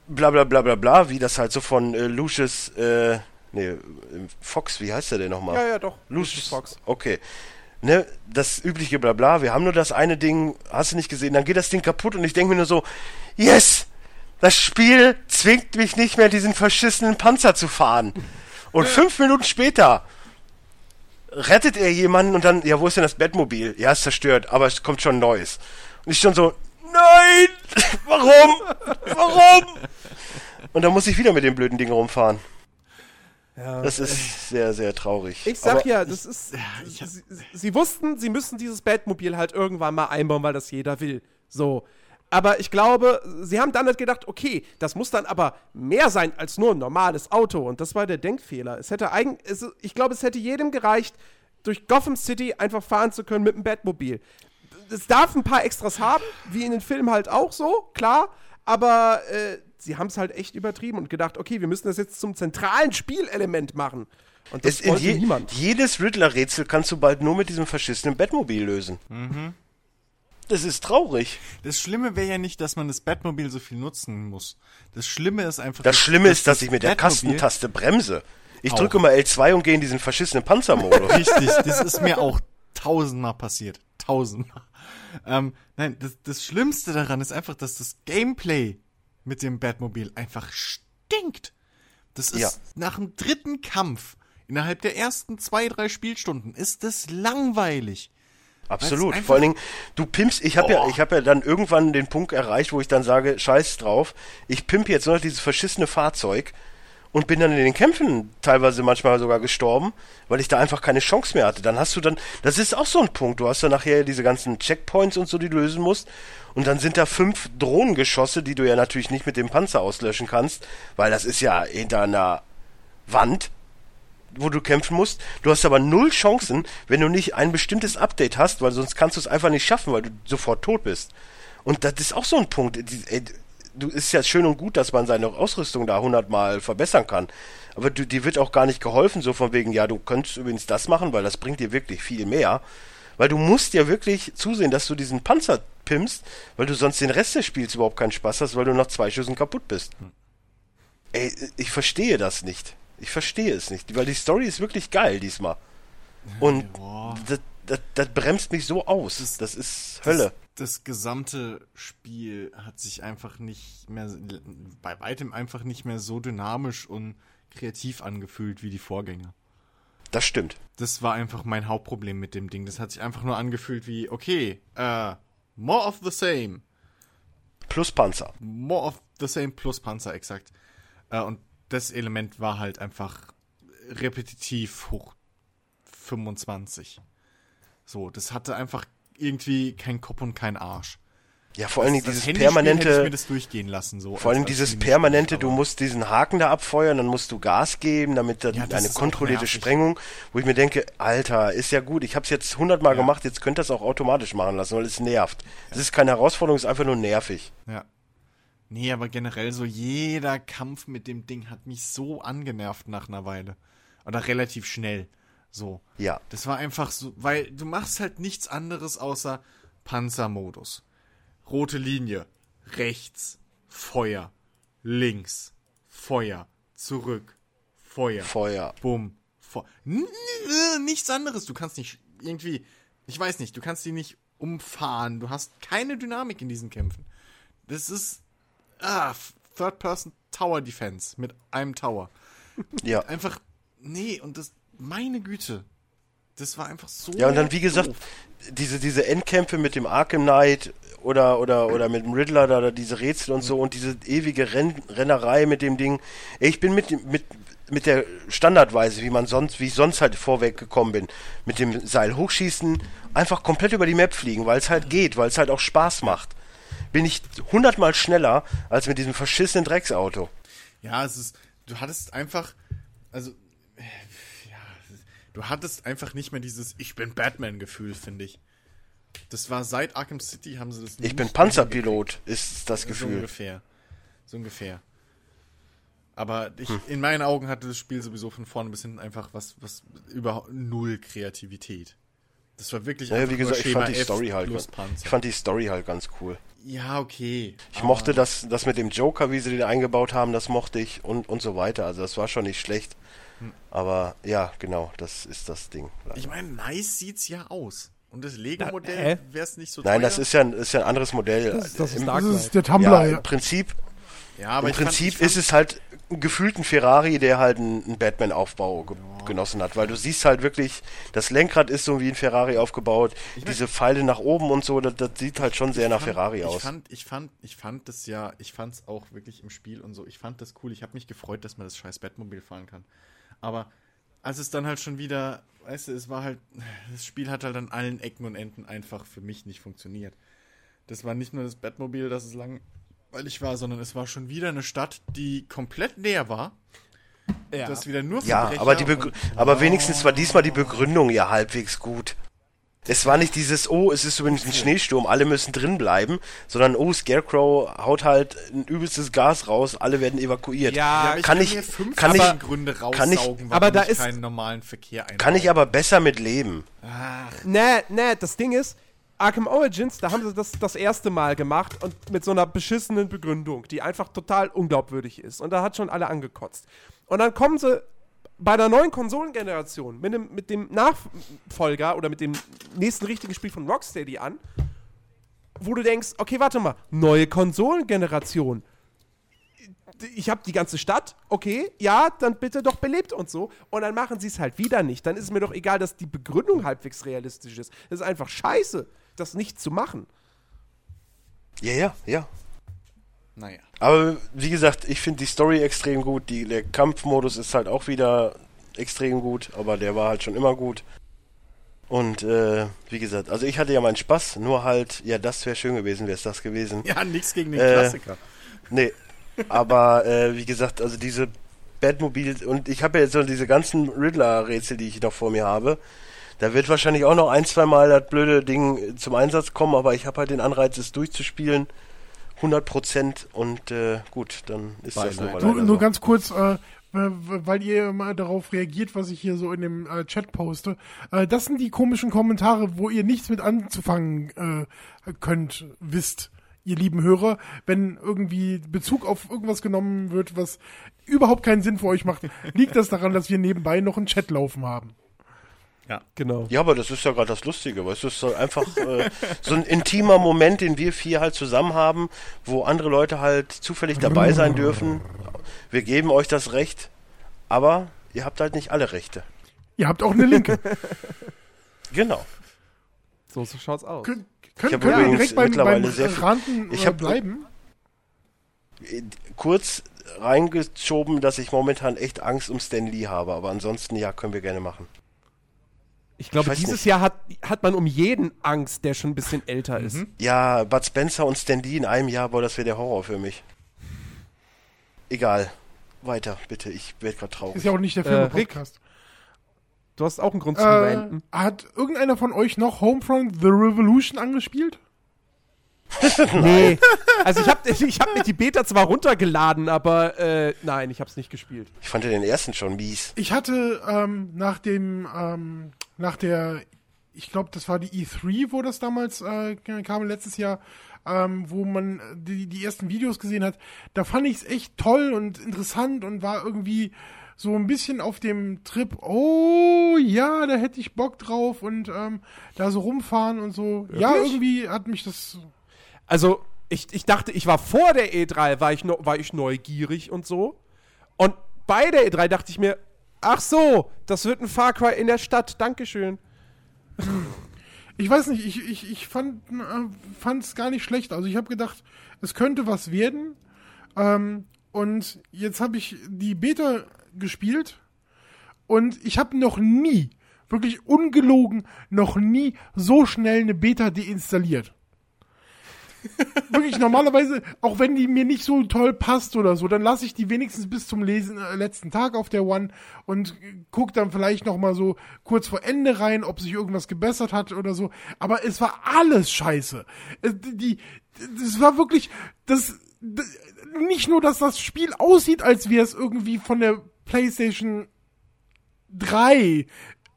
Bla bla bla bla bla, wie das halt so von äh, Lucius, äh, nee, äh, Fox, wie heißt der denn nochmal? Ja, ja, doch. Lucius Fox. Okay. Ne, das übliche Blabla, wir haben nur das eine Ding, hast du nicht gesehen, dann geht das Ding kaputt und ich denke mir nur so, yes! Das Spiel zwingt mich nicht mehr, diesen verschissenen Panzer zu fahren. Und fünf Minuten später rettet er jemanden und dann, ja, wo ist denn das Bettmobil? Ja, ist zerstört, aber es kommt schon ein neues. Und ich schon so, nein! Warum? Warum? Und dann muss ich wieder mit dem blöden Ding rumfahren. Ja. Das ist sehr, sehr traurig. Ich sag Aber ja, das ist. ich hab- sie, sie wussten, sie müssen dieses Batmobil halt irgendwann mal einbauen, weil das jeder will. So. Aber ich glaube, sie haben dann halt gedacht, okay, das muss dann aber mehr sein als nur ein normales Auto. Und das war der Denkfehler. Es hätte eigentlich, es, ich glaube, es hätte jedem gereicht, durch Gotham City einfach fahren zu können mit dem Batmobil. Es darf ein paar Extras haben, wie in den Filmen halt auch so, klar. Aber äh, sie haben es halt echt übertrieben und gedacht, okay, wir müssen das jetzt zum zentralen Spielelement machen. Und das Es in wollte je, niemand. jedes Riddler-Rätsel kannst du bald nur mit diesem verschissenen Bettmobil lösen. Mhm. Das ist traurig. Das Schlimme wäre ja nicht, dass man das Batmobil so viel nutzen muss. Das Schlimme ist einfach. Das Schlimme ist, dass ich mit der Batmobil- Kastentaste bremse. Ich Auch. drücke mal L2 und gehe in diesen verschissenen Panzermodus. Richtig, das ist mir auch tausendmal passiert. Tausendmal. Ähm, nein, das, das Schlimmste daran ist einfach, dass das Gameplay mit dem Batmobil einfach stinkt. Das ist Ja. nach dem dritten Kampf, innerhalb der ersten zwei, drei Spielstunden, ist das langweilig. Absolut. Vor allen Dingen, du pimpst, ich habe ja, ich habe ja dann irgendwann den Punkt erreicht, wo ich dann sage, scheiß drauf, ich pimp jetzt nur noch dieses verschissene Fahrzeug und bin dann in den Kämpfen teilweise manchmal sogar gestorben, weil ich da einfach keine Chance mehr hatte. Dann hast du dann, das ist auch so ein Punkt, du hast dann nachher diese ganzen Checkpoints und so, die du lösen musst und dann sind da fünf Drohnengeschosse, die du ja natürlich nicht mit dem Panzer auslöschen kannst, weil das ist ja hinter einer Wand wo du kämpfen musst. Du hast aber null Chancen, wenn du nicht ein bestimmtes Update hast, weil sonst kannst du es einfach nicht schaffen, weil du sofort tot bist. Und das ist auch so ein Punkt. Ey, Du ist ja schön und gut, dass man seine Ausrüstung da hundertmal verbessern kann. Aber du, die wird auch gar nicht geholfen, so von wegen, ja, du könntest übrigens das machen, weil das bringt dir wirklich viel mehr. Weil du musst ja wirklich zusehen, dass du diesen Panzer pimpst, weil du sonst den Rest des Spiels überhaupt keinen Spaß hast, weil du nach zwei Schüssen kaputt bist. Ey, ich verstehe das nicht. Ich verstehe es nicht, weil die Story ist wirklich geil diesmal. Und das, das, das bremst mich so aus. Das, ist Hölle. Das, das gesamte Spiel hat sich einfach nicht mehr, bei weitem einfach nicht mehr so dynamisch und kreativ angefühlt wie die Vorgänger. Das stimmt. Das war einfach mein Hauptproblem mit dem Ding. Das hat sich einfach nur angefühlt wie, okay, äh, more of the same. Plus Panzer. More of the same plus Panzer, exakt. Äh, und das Element war halt einfach repetitiv hoch 25. So, das hatte einfach irgendwie kein Kopf und kein Arsch. Ja, vor allen Dingen dieses permanente. Ich mir das durchgehen lassen, so. Vor allem dieses permanente, du musst diesen Haken da abfeuern, dann musst du Gas geben, damit dann Ja, das eine kontrollierte. Sprengung, wo ich mir denke, Alter, ist ja gut, ich habe es jetzt hundertmal Ja. gemacht, jetzt könnt ihr es auch automatisch machen lassen, weil es nervt. Es ist keine Herausforderung, es ist einfach nur nervig. Ja. Nee, aber generell so jeder Kampf mit dem Ding hat mich so angenervt nach einer Weile. Oder relativ schnell. So. Ja. Das war einfach so, weil du machst halt nichts anderes außer Panzermodus. Rote Linie. Rechts. Feuer. Links. Feuer. Zurück. Feuer. Feuer. Bumm. Fe nichts anderes. Du kannst nicht irgendwie, ich weiß nicht, du kannst die nicht umfahren. Du hast keine Dynamik in diesen Kämpfen. Das ist ah, Third Person Tower Defense mit einem Tower. Ja. Einfach nee, und das meine Güte. Das war einfach so Ja, und dann, wie gesagt, doof. diese, diese Endkämpfe mit dem Arkham Knight oder, oder, oder mit dem Riddler da, diese Rätsel und so und diese ewige Renn, Rennerei mit dem Ding. Ich bin mit, mit, mit der Standardweise, wie man sonst, wie ich sonst halt vorweg gekommen bin, mit dem Seil hochschießen, einfach komplett über die Map fliegen, weil es halt geht, weil es halt auch Spaß macht. Bin ich hundertmal schneller als mit diesem verschissenen Drecksauto. Ja, es ist du hattest einfach also du hattest einfach nicht mehr dieses ich bin Batman Gefühl, finde ich. Das war seit Arkham City haben sie das Ich nicht bin mehr Panzerpilot, ist das So Gefühl. ungefähr. So ungefähr. Aber ich, Hm. in meinen Augen hatte das Spiel sowieso von vorne bis hinten einfach was, was überhaupt null Kreativität. Das war wirklich Naja, wie gesagt, ich fand die Story halt, ich fand die Story halt ganz cool. ja, okay. Ich mochte das, das mit dem Joker, wie sie den eingebaut haben, das mochte ich und, und so weiter. Also das war schon nicht schlecht. Aber ja, genau, das ist das Ding. Ich meine, nice sieht's ja aus. Und das? Lego-Modell wäre es nicht so Nein, teuer. das ist ja, ein- ist ja ein anderes Modell. Das ist, das ist Im, Das ist der Tumblr, ja, ja. im Prinzip, ja, aber im ich fand- Prinzip ich fand, ist es halt gefühlt ein Ferrari, der halt einen, Batman-Aufbau ge genossen hat. Weil du siehst halt wirklich, das Lenkrad ist so wie ein Ferrari aufgebaut. Diese Pfeile nach oben und so, das, das sieht halt schon sehr nach fand- Ferrari ich aus. Fand, ich fand, ich fand das ja, ich fand's auch wirklich im Spiel und so. Ich fand das cool. Ich habe mich gefreut, dass man das scheiß Batmobil fahren kann. Aber als es dann halt schon wieder, weißt du, es war halt, das Spiel hat halt an allen Ecken und Enden einfach für mich nicht funktioniert. Das war nicht nur das Batmobil, das es langweilig war, sondern es war schon wieder eine Stadt, die komplett leer war. Ja. Das wieder nur Ja, aber, die und- aber wenigstens war diesmal die Begründung ja halbwegs gut. Es war nicht dieses, oh, es ist übrigens ein Schneesturm, alle müssen drin bleiben, sondern, oh, Scarecrow haut halt ein übelstes Gas raus, alle werden evakuiert. Ja, kann ich- mir fünf kann ich- Gründe kann ich- raussaugen, aber da ich ist- keinen normalen Verkehr einbaue. Kann ich aber besser mit leben. Nee, nee, das Ding ist, Arkham Origins, da haben sie das das erste Mal gemacht und mit so einer beschissenen Begründung, die einfach total unglaubwürdig ist. Und da hat schon alle angekotzt. Und dann kommen sie bei der neuen Konsolengeneration mit dem, mit dem Nachfolger oder mit dem nächsten richtigen Spiel von Rocksteady an, wo du denkst, okay, warte mal, neue Konsolengeneration. Ich habe die ganze Stadt, okay, ja, dann bitte doch belebt und so. Und dann machen sie es halt wieder nicht. Dann ist es mir doch egal, dass die Begründung halbwegs realistisch ist. Das ist einfach scheiße, das nicht zu machen. Ja, ja, ja. Naja. Aber wie gesagt, ich finde die Story extrem gut. Die, der Kampfmodus ist halt auch wieder extrem gut, aber der war halt schon immer gut. Und äh, wie gesagt, also ich hatte ja meinen Spaß, nur halt, ja, das wäre schön gewesen, wäre es das gewesen. Ja, nichts gegen den Äh, Klassiker. Nee, aber äh, wie gesagt, also diese Batmobil und ich habe ja jetzt so diese ganzen Riddler-Rätsel, die ich noch vor mir habe. Da wird wahrscheinlich auch noch ein, zwei Mal das blöde Ding zum Einsatz kommen, aber ich habe halt den Anreiz, es durchzuspielen. 100 Prozent und äh, gut, dann ist das Beileid. nur, nur so. ganz kurz, äh, w- weil ihr mal darauf reagiert, was ich hier so in dem äh, Chat poste. Äh, das sind die komischen Kommentare, wo ihr nichts mit anzufangen äh, könnt, wisst, ihr lieben Hörer, wenn irgendwie Bezug auf irgendwas genommen wird, was überhaupt keinen Sinn für euch macht, liegt das daran, dass wir nebenbei noch einen Chat laufen haben. Genau. Ja, aber das ist ja gerade das Lustige, weil es ist so einfach äh, so ein intimer Moment, den wir vier halt zusammen haben, wo andere Leute halt zufällig dabei sein dürfen. Wir geben euch das Recht, aber ihr habt halt nicht alle Rechte. Ihr habt auch eine linke. genau. So, so schaut's aus. Können, hab können wir übrigens direkt beim, mittlerweile beim sehr viel- Ranten Ich äh, hab- bleiben? Äh, Kurz reingeschoben, dass ich momentan echt Angst um Stan Lee habe, aber ansonsten ja, können wir gerne machen. Ich glaube, Ich dieses nicht. Jahr hat, hat man um jeden Angst, der schon ein bisschen älter Mhm. ist. Ja, Bud Spencer und Stan Lee in einem Jahr, boah, das wäre der Horror für mich. Egal. Weiter, bitte. Ich werde gerade traurig. Ist ja auch nicht der Äh, Film-Podcast. Du hast auch einen Grund zum Äh, hat irgendeiner von euch noch Homefront The Revolution angespielt? Nee. Also ich habe ich hab mir die Beta zwar runtergeladen, aber äh, nein, ich habe es nicht gespielt. Ich fand ja den ersten schon mies. Ich hatte ähm, nach dem, ähm, nach der, ich glaube, das war die E3, wo das damals äh, kam, letztes Jahr, ähm, wo man die, die ersten Videos gesehen hat, da fand ich es echt toll und interessant und war irgendwie so ein bisschen auf dem Trip, oh ja, da hätte ich Bock drauf und ähm, da so rumfahren und so. Ja, Wirklich? irgendwie hat mich das. Also ich, ich dachte, ich war vor der E3, war ich, war ich neugierig und so. Und bei der E3 dachte ich mir, ach so, das wird ein Far Cry in der Stadt, Dankeschön. Ich weiß nicht, ich, ich, ich fand es gar nicht schlecht. Also ich habe gedacht, es könnte was werden. Ähm, und jetzt habe ich die Beta gespielt und ich habe noch nie, wirklich ungelogen, noch nie so schnell eine Beta deinstalliert. Wirklich normalerweise, auch wenn die mir nicht so toll passt oder so, dann lasse ich die wenigstens bis zum Lesen, äh, letzten Tag auf der One und äh, guck dann vielleicht noch mal so kurz vor Ende rein, ob sich irgendwas gebessert hat oder so. Aber es war alles scheiße. Es, die, das war wirklich, das, das, nicht nur, dass das Spiel aussieht, als wäre es irgendwie von der PlayStation 3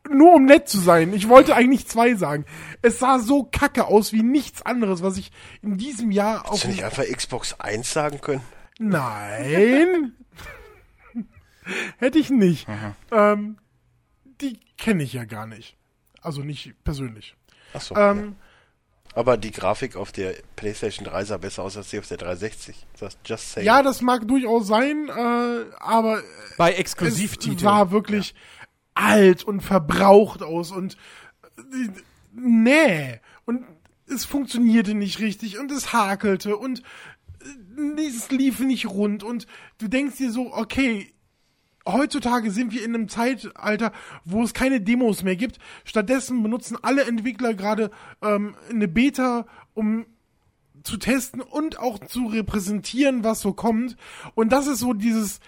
nur um nett zu sein. Ich wollte eigentlich zwei sagen. Es sah so kacke aus wie nichts anderes, was ich in diesem Jahr auf. Hast du nicht einfach Xbox 1 sagen können? Nein. Hätte ich nicht. Ähm, die kenne ich ja gar nicht. Also nicht persönlich. Achso. Ähm, Aber die Grafik auf der PlayStation 3 sah besser aus als die auf der 360. Das just saying. ja, das mag durchaus sein, äh, aber Bei Exklusivtiteln. war wirklich alt und verbraucht aus und nee. Und es funktionierte nicht richtig und es hakelte und es lief nicht rund und du denkst dir so, okay, heutzutage sind wir in einem Zeitalter, wo es keine Demos mehr gibt. Stattdessen benutzen alle Entwickler gerade ähm, eine Beta, um zu testen und auch zu repräsentieren, was so kommt. Und das ist so dieses,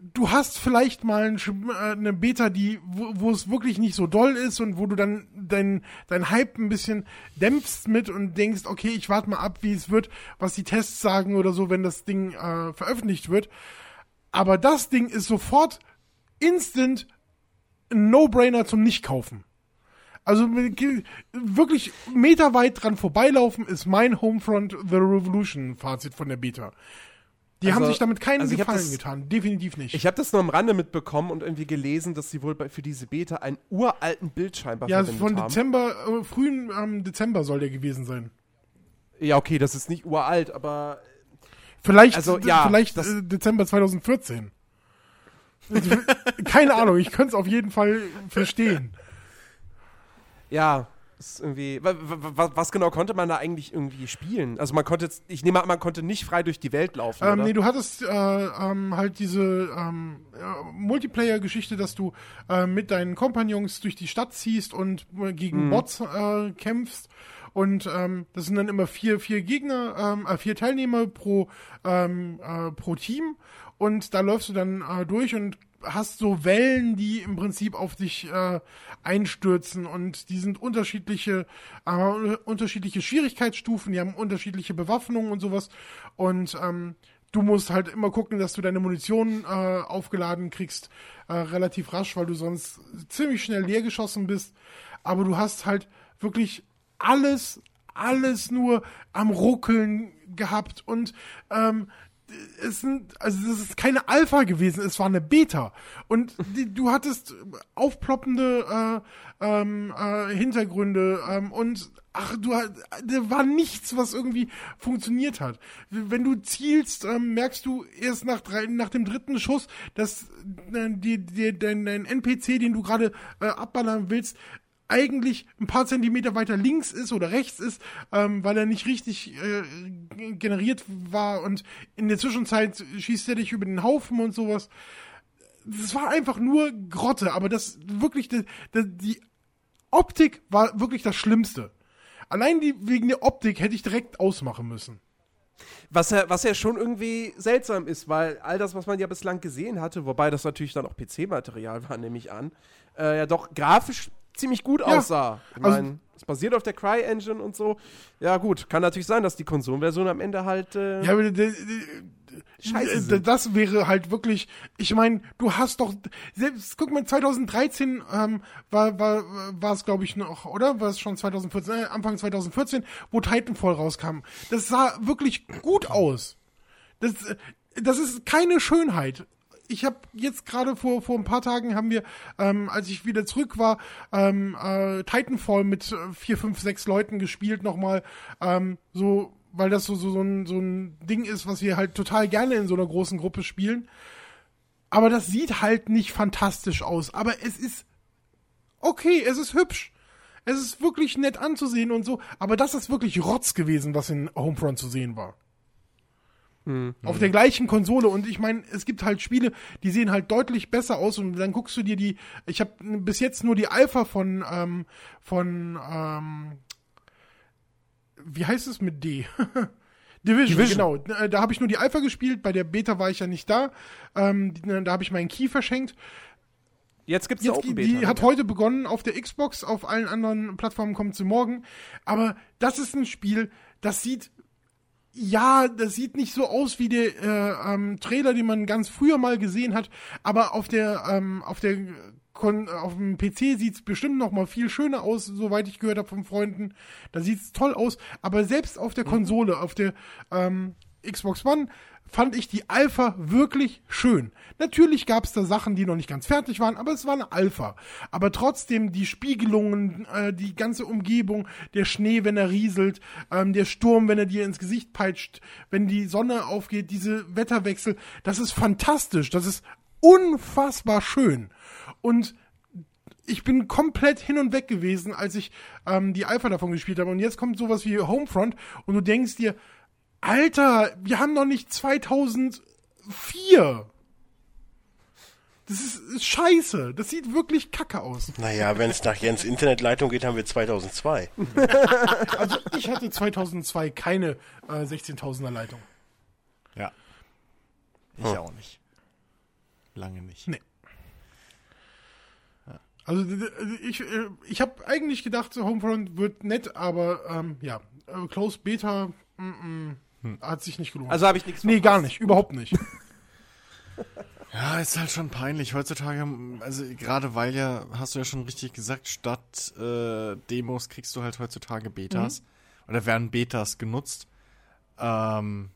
du hast vielleicht mal ein, äh, eine Beta, die, wo, wo es wirklich nicht so doll ist und wo du dann dein, dein Hype ein bisschen dämpfst mit und denkst, okay, ich warte mal ab, wie es wird, was die Tests sagen oder so, wenn das Ding äh, veröffentlicht wird. Aber das Ding ist sofort instant ein No-Brainer zum Nicht-Kaufen. Also wirklich meterweit dran vorbeilaufen ist mein Homefront The Revolution Fazit von der Beta. Die Also- haben sich damit keinen also Gefallen das- getan. Definitiv nicht. Ich habe das nur am Rande mitbekommen und irgendwie gelesen, dass sie wohl bei, für diese Beta einen uralten Bildschirm ja, verwendet von haben. Dezember, äh, frühen ähm, Dezember soll der gewesen sein. Ja, okay, das ist nicht uralt, aber Vielleicht, Also, ja, vielleicht das- äh, Dezember 2014. Also, Keine Ahnung, ich könnte es auf jeden Fall verstehen. ja, ist irgendwie. wa- wa- wa- Was genau konnte man da eigentlich irgendwie spielen? Also man konnte jetzt, ich nehme an, man konnte nicht frei durch die Welt laufen, Ähm, oder? nee, du hattest äh, ähm, halt diese ähm, äh, Multiplayer-Geschichte, dass du äh, mit deinen Kompagnons durch die Stadt ziehst und äh, gegen Mhm. Bots äh, kämpfst. Und ähm, das sind dann immer vier, vier Gegner, ähm, äh, vier Teilnehmer pro, ähm, äh, pro Team. Und da läufst du dann äh, durch und hast so Wellen, die im Prinzip auf dich äh, einstürzen. Und die sind unterschiedliche, äh, unterschiedliche Schwierigkeitsstufen, die haben unterschiedliche Bewaffnungen und sowas. Und ähm, du musst halt immer gucken, dass du deine Munition äh, aufgeladen kriegst, äh, relativ rasch, weil du sonst ziemlich schnell leer geschossen bist, aber du hast halt wirklich alles, alles nur am Ruckeln gehabt. Und ähm, es sind, also das ist keine Alpha gewesen, es war eine Beta. Und die, du hattest aufploppende äh, ähm, äh, Hintergründe ähm, und ach, du, da war nichts, was irgendwie funktioniert hat. Wenn du zielst, ähm, merkst du erst nach, drei, nach dem dritten Schuss, dass äh, die, die, dein, dein NPC, den du gerade äh, abballern willst, eigentlich ein paar Zentimeter weiter links ist oder rechts ist, ähm, weil er nicht richtig äh, generiert war und in der Zwischenzeit schießt er dich über den Haufen und sowas. Das war einfach nur Grotte, aber das wirklich, die, die Optik war wirklich das Schlimmste. Allein die, wegen der Optik hätte ich direkt ausmachen müssen. Was ja, was ja schon irgendwie seltsam ist, weil all das, was man ja bislang gesehen hatte, wobei das natürlich dann auch PC-Material war, nehme ich an, äh, ja doch grafisch ziemlich gut ja. aussah. Ich also, meine, es basiert auf der Cry-Engine und so. Ja, gut, kann natürlich sein, dass die Konsolenversion am Ende halt. Äh, ja, aber Scheiße. Das wäre halt wirklich, ich meine, du hast doch, selbst, guck mal, 2013 ähm, war, war, war es, glaube ich, noch, oder? War es schon 2014, äh, Anfang 2014, wo Titanfall rauskam. Das sah wirklich gut aus. Das, das ist keine Schönheit ich habe jetzt gerade vor vor ein paar Tagen haben wir, ähm, als ich wieder zurück war, ähm, äh, Titanfall mit äh, vier, fünf, sechs Leuten gespielt nochmal. Ähm, so weil das so, so, so, ein, so ein Ding ist, was wir halt total gerne in so einer großen Gruppe spielen. Aber das sieht halt nicht fantastisch aus. Aber es ist okay, es ist hübsch. Es ist wirklich nett anzusehen und so. Aber das ist wirklich Rotz gewesen, was in Homefront zu sehen war. Mhm. Auf der gleichen Konsole. Und ich meine, es gibt halt Spiele, die sehen halt deutlich besser aus. Und dann guckst du dir die. Ich habe bis jetzt nur die Alpha von ähm, von ähm, wie heißt es mit D? Division, Division, genau. Da habe ich nur die Alpha gespielt, bei der Beta war ich ja nicht da. Ähm, da habe ich meinen Key verschenkt. Jetzt gibt's Jetzt, Open Beta. Die hat heute begonnen auf der Xbox, auf allen anderen Plattformen kommt sie morgen. Aber das ist ein Spiel, das sieht ja, das sieht nicht so aus wie der äh, ähm, Trailer, den man ganz früher mal gesehen hat, aber auf der ähm, auf der auf dem PC sieht's bestimmt noch mal viel schöner aus, soweit ich gehört habe von Freunden. Da sieht's toll aus, aber selbst auf der mhm. Konsole, auf der ähm, Xbox One fand ich die Alpha wirklich schön. Natürlich gab es da Sachen, die noch nicht ganz fertig waren, aber es war eine Alpha. Aber trotzdem die Spiegelungen, äh, die ganze Umgebung, der Schnee, wenn er rieselt, ähm, der Sturm, wenn er dir ins Gesicht peitscht, wenn die Sonne aufgeht, diese Wetterwechsel, das ist fantastisch, das ist unfassbar schön. Und ich bin komplett hin und weg gewesen, als ich ähm, die Alpha davon gespielt habe. Und jetzt kommt sowas wie Homefront und du denkst dir, Alter, wir haben noch nicht 2004. Das ist, ist scheiße. Das sieht wirklich kacke aus. Naja, wenn es nach Jens Internetleitung geht, haben wir 2002. also ich hatte 2002 keine äh, 16.000er Leitung. Ja. Ich hm. auch nicht. Lange nicht. Nee. Also ich, äh, ich habe eigentlich gedacht, Homefront wird nett, aber ähm, ja, äh, Close Beta mm, mm, hm. hat sich nicht gelohnt. Also habe ich nichts Nee, gar nicht, überhaupt nicht. ja, ist halt schon peinlich heutzutage. Also gerade weil ja, hast du ja schon richtig gesagt, statt äh, Demos kriegst du halt heutzutage Betas. Mhm. Oder werden Betas genutzt. Ähm,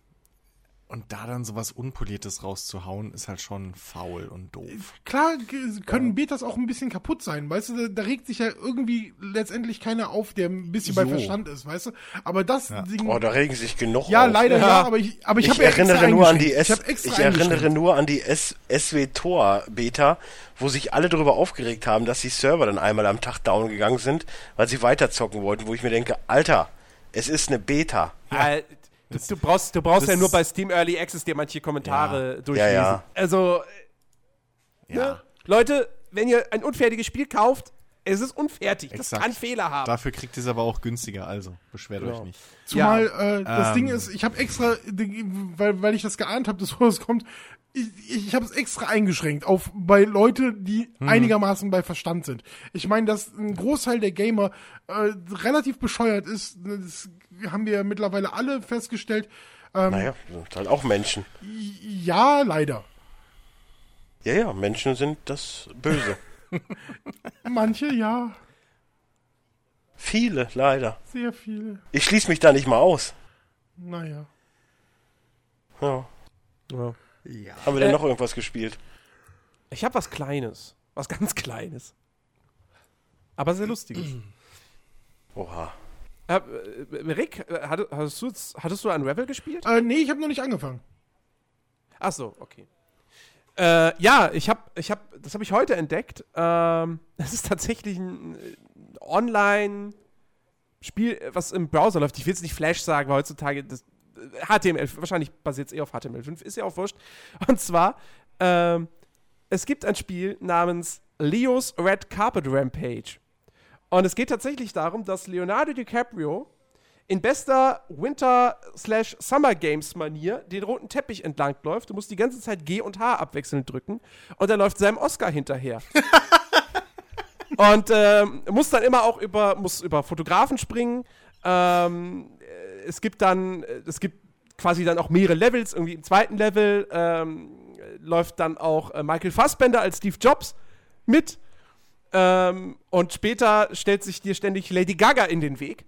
und da dann sowas Unpoliertes rauszuhauen, ist halt schon faul und doof. Klar können ja. Betas auch ein bisschen kaputt sein, weißt du, da, da, regt sich ja irgendwie letztendlich keiner auf, der ein bisschen so. bei Verstand ist, weißt du. Aber das ja. Ding, Oh, da regen sich genug Ja, auf. leider ja, ja aber ich, aber ich, ich habe erinnere nur an die S ich, ich erinnere nur an die S SW Tor Beta, wo sich alle darüber aufgeregt haben, dass die Server dann einmal am Tag down gegangen sind, weil sie weiterzocken wollten, wo ich mir denke, Alter, es ist eine Beta. Ja. Das, du brauchst, du brauchst ja nur bei Steam Early Access dir manche Kommentare ja. durchlesen. Ja, ja. Also, ja. Ne? Leute, wenn ihr ein unfertiges Spiel kauft, es ist unfertig. Exakt. Das kann Fehler haben. Dafür kriegt ihr es aber auch günstiger, also beschwert genau. euch nicht. Zumal ja. äh, das ähm. Ding ist, ich habe extra, weil, weil ich das geahnt habe, dass sowas kommt, ich, ich habe es extra eingeschränkt auf bei Leute, die hm. einigermaßen bei Verstand sind. Ich meine, dass ein Großteil der Gamer äh, relativ bescheuert ist, das haben wir ja mittlerweile alle festgestellt. Ähm, naja, sind halt auch Menschen. Ja, leider. Ja, ja, Menschen sind das Böse. Manche, ja. Viele, leider. Sehr viele. Ich schließe mich da nicht mal aus. Naja. Ja. ja. Ja. Haben wir denn äh, noch irgendwas gespielt? Ich habe was Kleines. Was ganz Kleines. Aber sehr Lustiges. Oha. Äh, Rick, hattest du, hattest du ein Revel gespielt? Äh, nee, ich habe noch nicht angefangen. Ach so, okay. Äh, ja, ich habe, ich habe, das habe ich heute entdeckt. Ähm, das ist tatsächlich ein Online-Spiel, was im Browser läuft. Ich will jetzt nicht Flash sagen, weil heutzutage das HTML, wahrscheinlich basiert es eh auf HTML5, ist ja auch wurscht. Und zwar, ähm, es gibt ein Spiel namens Leo's Red Carpet Rampage. Und es geht tatsächlich darum, dass Leonardo DiCaprio in bester Winter-Summer Games-Manier den roten Teppich entlang läuft. Du musst die ganze Zeit G und H abwechselnd drücken. Und er läuft seinem Oscar hinterher. und ähm, muss dann immer auch über, muss über Fotografen springen. Ähm, es gibt dann, es gibt quasi dann auch mehrere Levels. Irgendwie im zweiten Level ähm, läuft dann auch äh, Michael Fassbender als Steve Jobs mit. Ähm, und später stellt sich dir ständig Lady Gaga in den Weg.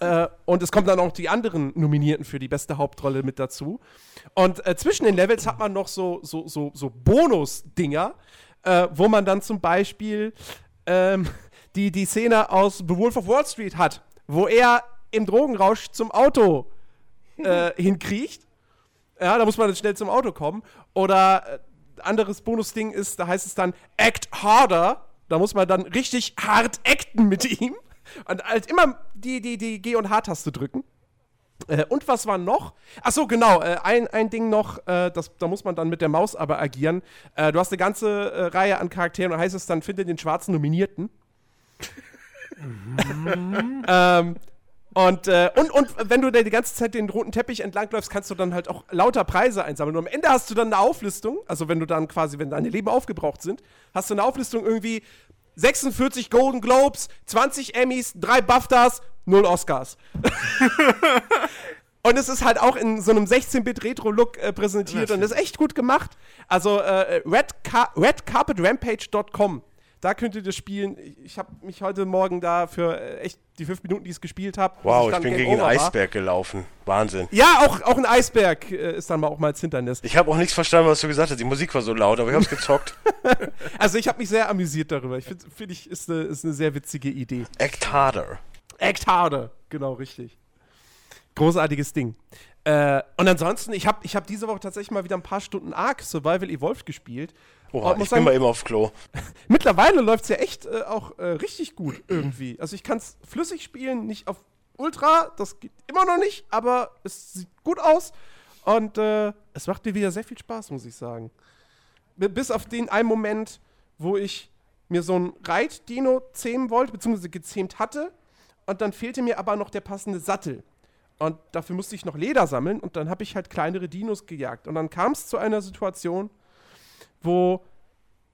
Äh, und es kommen dann auch die anderen Nominierten für die beste Hauptrolle mit dazu. Und äh, zwischen den Levels hat man noch so, so, so, so Bonus-Dinger, äh, wo man dann zum Beispiel ähm, die, die Szene aus The Wolf of Wall Street hat, wo er im Drogenrausch zum Auto äh, hinkriecht. Ja, da muss man dann schnell zum Auto kommen. Oder äh, anderes Bonusding ist, da heißt es dann Act Harder. Da muss man dann richtig hart acten mit ihm. Und halt immer die, die, die G- und H-Taste drücken. Äh, und was war noch? Achso, genau, äh, ein, ein Ding noch, äh, das, da muss man dann mit der Maus aber agieren. Äh, du hast eine ganze äh, Reihe an Charakteren und heißt es dann, finde den schwarzen Nominierten. ähm, und, äh, und, und wenn du da die ganze Zeit den roten Teppich entlangläufst, kannst du dann halt auch lauter Preise einsammeln. Und am Ende hast du dann eine Auflistung, also wenn du dann quasi, wenn deine Leben aufgebraucht sind, hast du eine Auflistung irgendwie 46 Golden Globes, 20 Emmys, 3 BAFTAs, 0 Oscars. und es ist halt auch in so einem 16-Bit-Retro-Look äh, präsentiert und ist echt gut gemacht. Also äh, redcarpetrampage.com da könnt ihr das spielen. Ich habe mich heute Morgen da für äh, echt die fünf Minuten, die ich es gespielt habe. Wow, ich, ich bin gegen einen Eisberg gelaufen. Wahnsinn. Ja, auch, auch ein Eisberg äh, ist dann mal auch mal als Hindernis. Ich habe auch nichts verstanden, was du gesagt hast. Die Musik war so laut, aber ich habe es gezockt. also ich habe mich sehr amüsiert darüber. Ich finde, find ich, ist eine, ist eine sehr witzige Idee. Act harder. Act harder, genau, richtig. Großartiges Ding. Äh, und ansonsten, ich habe ich hab diese Woche tatsächlich mal wieder ein paar Stunden Ark Survival Evolved gespielt. Oha, ich sagen, bin mal eben aufs Klo. Mittlerweile läuft es ja echt äh, auch äh, richtig gut irgendwie. Also ich kann es flüssig spielen, nicht auf Ultra, das geht immer noch nicht, aber es sieht gut aus. Und äh, es macht mir wieder sehr viel Spaß, muss ich sagen. Bis auf den einen Moment, wo ich mir so ein Reit-Dino zähmen wollte, beziehungsweise gezähmt hatte. Und dann fehlte mir aber noch der passende Sattel. Und dafür musste ich noch Leder sammeln und dann habe ich halt kleinere Dinos gejagt. Und dann kam es zu einer Situation, wo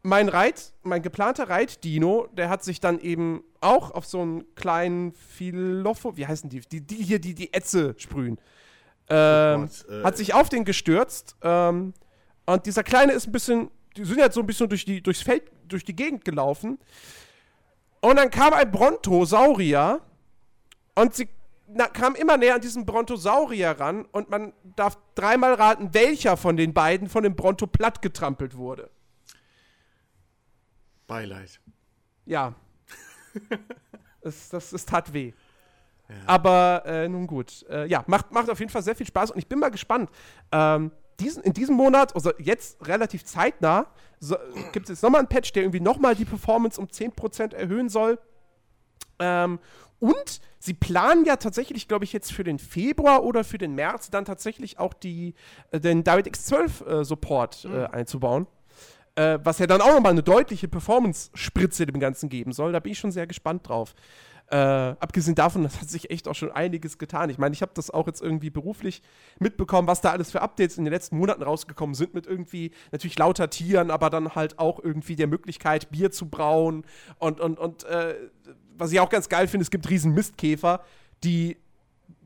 mein Reit, mein geplanter Reitdino, der hat sich dann eben auch auf so einen kleinen Philopho, wie heißen die? Die, die hier, die die Ätze sprühen. Ähm, oh Gott, äh. Hat sich auf den gestürzt. Ähm, und dieser Kleine ist ein bisschen, die sind jetzt so ein bisschen durch die, durchs Feld, durch die Gegend gelaufen. Und dann kam ein Brontosaurier und sie na, kam immer näher an diesen Brontosaurier ran und man darf dreimal raten, welcher von den beiden von dem Bronto platt getrampelt wurde. Beileid. Ja. es, das, das tat weh. Ja. Aber äh, nun gut. Äh, ja, macht, macht auf jeden Fall sehr viel Spaß und ich bin mal gespannt. Ähm, diesen, in diesem Monat, also jetzt relativ zeitnah, so, gibt es jetzt nochmal einen Patch, der irgendwie nochmal die Performance um 10% erhöhen soll. Ähm, und sie planen ja tatsächlich, glaube ich, jetzt für den Februar oder für den März dann tatsächlich auch die, äh, den DirectX 12 äh, Support mhm. äh, einzubauen. Äh, was ja dann auch nochmal eine deutliche Performance-Spritze dem Ganzen geben soll. Da bin ich schon sehr gespannt drauf. Äh, abgesehen davon, das hat sich echt auch schon einiges getan. Ich meine, ich habe das auch jetzt irgendwie beruflich mitbekommen, was da alles für Updates in den letzten Monaten rausgekommen sind, mit irgendwie natürlich lauter Tieren, aber dann halt auch irgendwie der Möglichkeit, Bier zu brauen und, und, und äh, was ich auch ganz geil finde, es gibt riesen Mistkäfer, die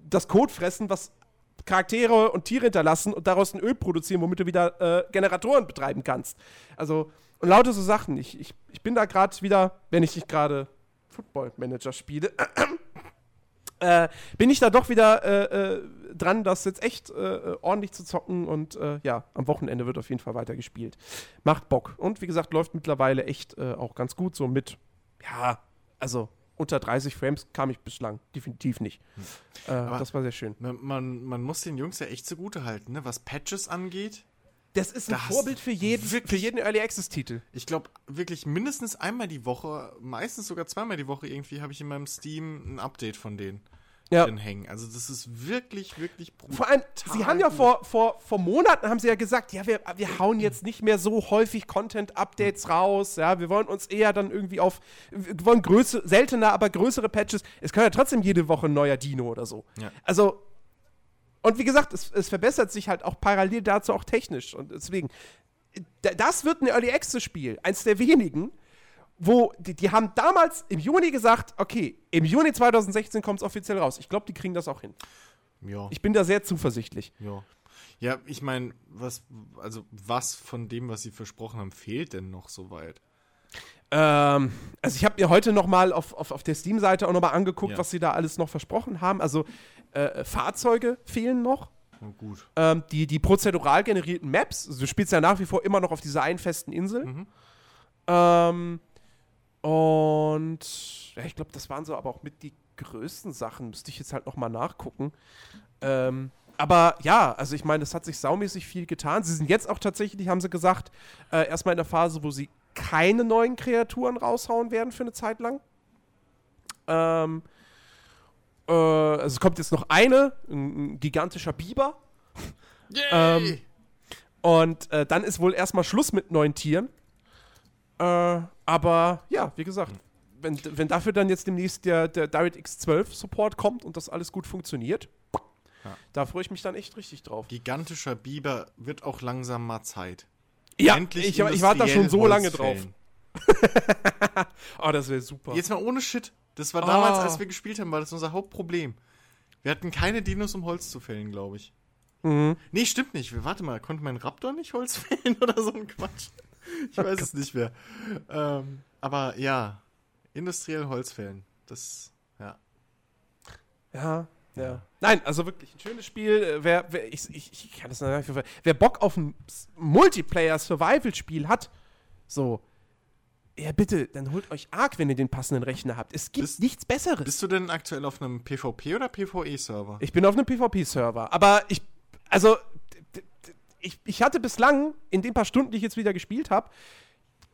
das Code fressen, was Charaktere und Tiere hinterlassen und daraus ein Öl produzieren, womit du wieder äh, Generatoren betreiben kannst. Also, und lauter so Sachen. Ich, ich, ich bin da gerade wieder, wenn ich nicht gerade Football Manager spiele, äh, bin ich da doch wieder äh, äh, dran, das jetzt echt äh, ordentlich zu zocken und äh, ja, am Wochenende wird auf jeden Fall weiter gespielt. Macht Bock. Und wie gesagt, läuft mittlerweile echt äh, auch ganz gut so mit, ja, also unter 30 Frames kam ich bislang definitiv nicht. Hm. Äh, das war sehr schön. Man, man, man, muss den Jungs ja echt zugute halten, ne? was Patches angeht. Das ist ein das Vorbild für jeden, für jeden Early Access Titel. Ich glaube wirklich mindestens einmal die Woche, meistens sogar zweimal die Woche irgendwie habe ich in meinem Steam ein Update von denen ja. drin hängen. Also das ist wirklich, wirklich brutal. Vor allem, sie haben ja vor, vor, vor Monaten haben sie ja gesagt, ja, wir, wir hauen jetzt nicht mehr so häufig Content-Updates raus, ja, wir wollen uns eher dann irgendwie auf, wir wollen größer, seltener, aber größere Patches. Es kann ja trotzdem jede Woche ein neuer Dino oder so. Ja. Also, und wie gesagt, es, es verbessert sich halt auch parallel dazu auch technisch. Und deswegen, das wird ein Early Access-Spiel, eins der wenigen, wo die, die haben damals im Juni gesagt, okay, im Juni 2016 kommt es offiziell raus. Ich glaube, die kriegen das auch hin. Ja. Ich bin da sehr zuversichtlich. Ja. Ja, ich meine, was, also was von dem, was sie versprochen haben, fehlt denn noch soweit? Ähm, also ich habe mir heute noch mal auf, auf, auf der Steam-Seite auch noch mal angeguckt, ja. was sie da alles noch versprochen haben. Also äh, Fahrzeuge fehlen noch. Oh, gut. Ähm, die, die prozedural generierten Maps, also du spielst ja nach wie vor immer noch auf dieser einen festen Insel. Mhm. Ähm, und ja, ich glaube, das waren so aber auch mit die größten Sachen. Müsste ich jetzt halt noch mal nachgucken. Ähm, aber ja, also ich meine, es hat sich saumäßig viel getan. Sie sind jetzt auch tatsächlich, haben sie gesagt, äh, erstmal in der Phase, wo sie keine neuen Kreaturen raushauen werden für eine Zeit lang. Ähm, äh, also es kommt jetzt noch eine, ein, ein gigantischer Biber. Ähm, und äh, dann ist wohl erstmal Schluss mit neuen Tieren. Äh, aber ja, wie gesagt, wenn, wenn dafür dann jetzt demnächst der, der DirectX 12 Support kommt und das alles gut funktioniert, ja. da freue ich mich dann echt richtig drauf. Gigantischer Biber wird auch langsam mal Zeit. Ja, Endlich ich, ich warte da schon so lange drauf. oh, das wäre super. Jetzt mal ohne Shit. Das war damals, oh. als wir gespielt haben, war das unser Hauptproblem. Wir hatten keine Dinos, um Holz zu fällen, glaube ich. Mhm. Nee, stimmt nicht. Warte mal, konnte mein Raptor nicht Holz fällen oder so ein Quatsch? ich weiß es nicht mehr. Ähm, aber ja, industriell Holzfällen. Das, ja. Ja, ja. Nein, also wirklich ein schönes Spiel. Wer, wer ich, ich, ich kann das nicht Wer Bock auf ein Multiplayer-Survival-Spiel hat, so, ja bitte, dann holt euch Arc, wenn ihr den passenden Rechner habt. Es gibt bist, nichts Besseres. Bist du denn aktuell auf einem PvP oder PvE-Server? Ich bin auf einem PvP-Server. Aber ich, also ich, ich hatte bislang, in den paar Stunden, die ich jetzt wieder gespielt habe,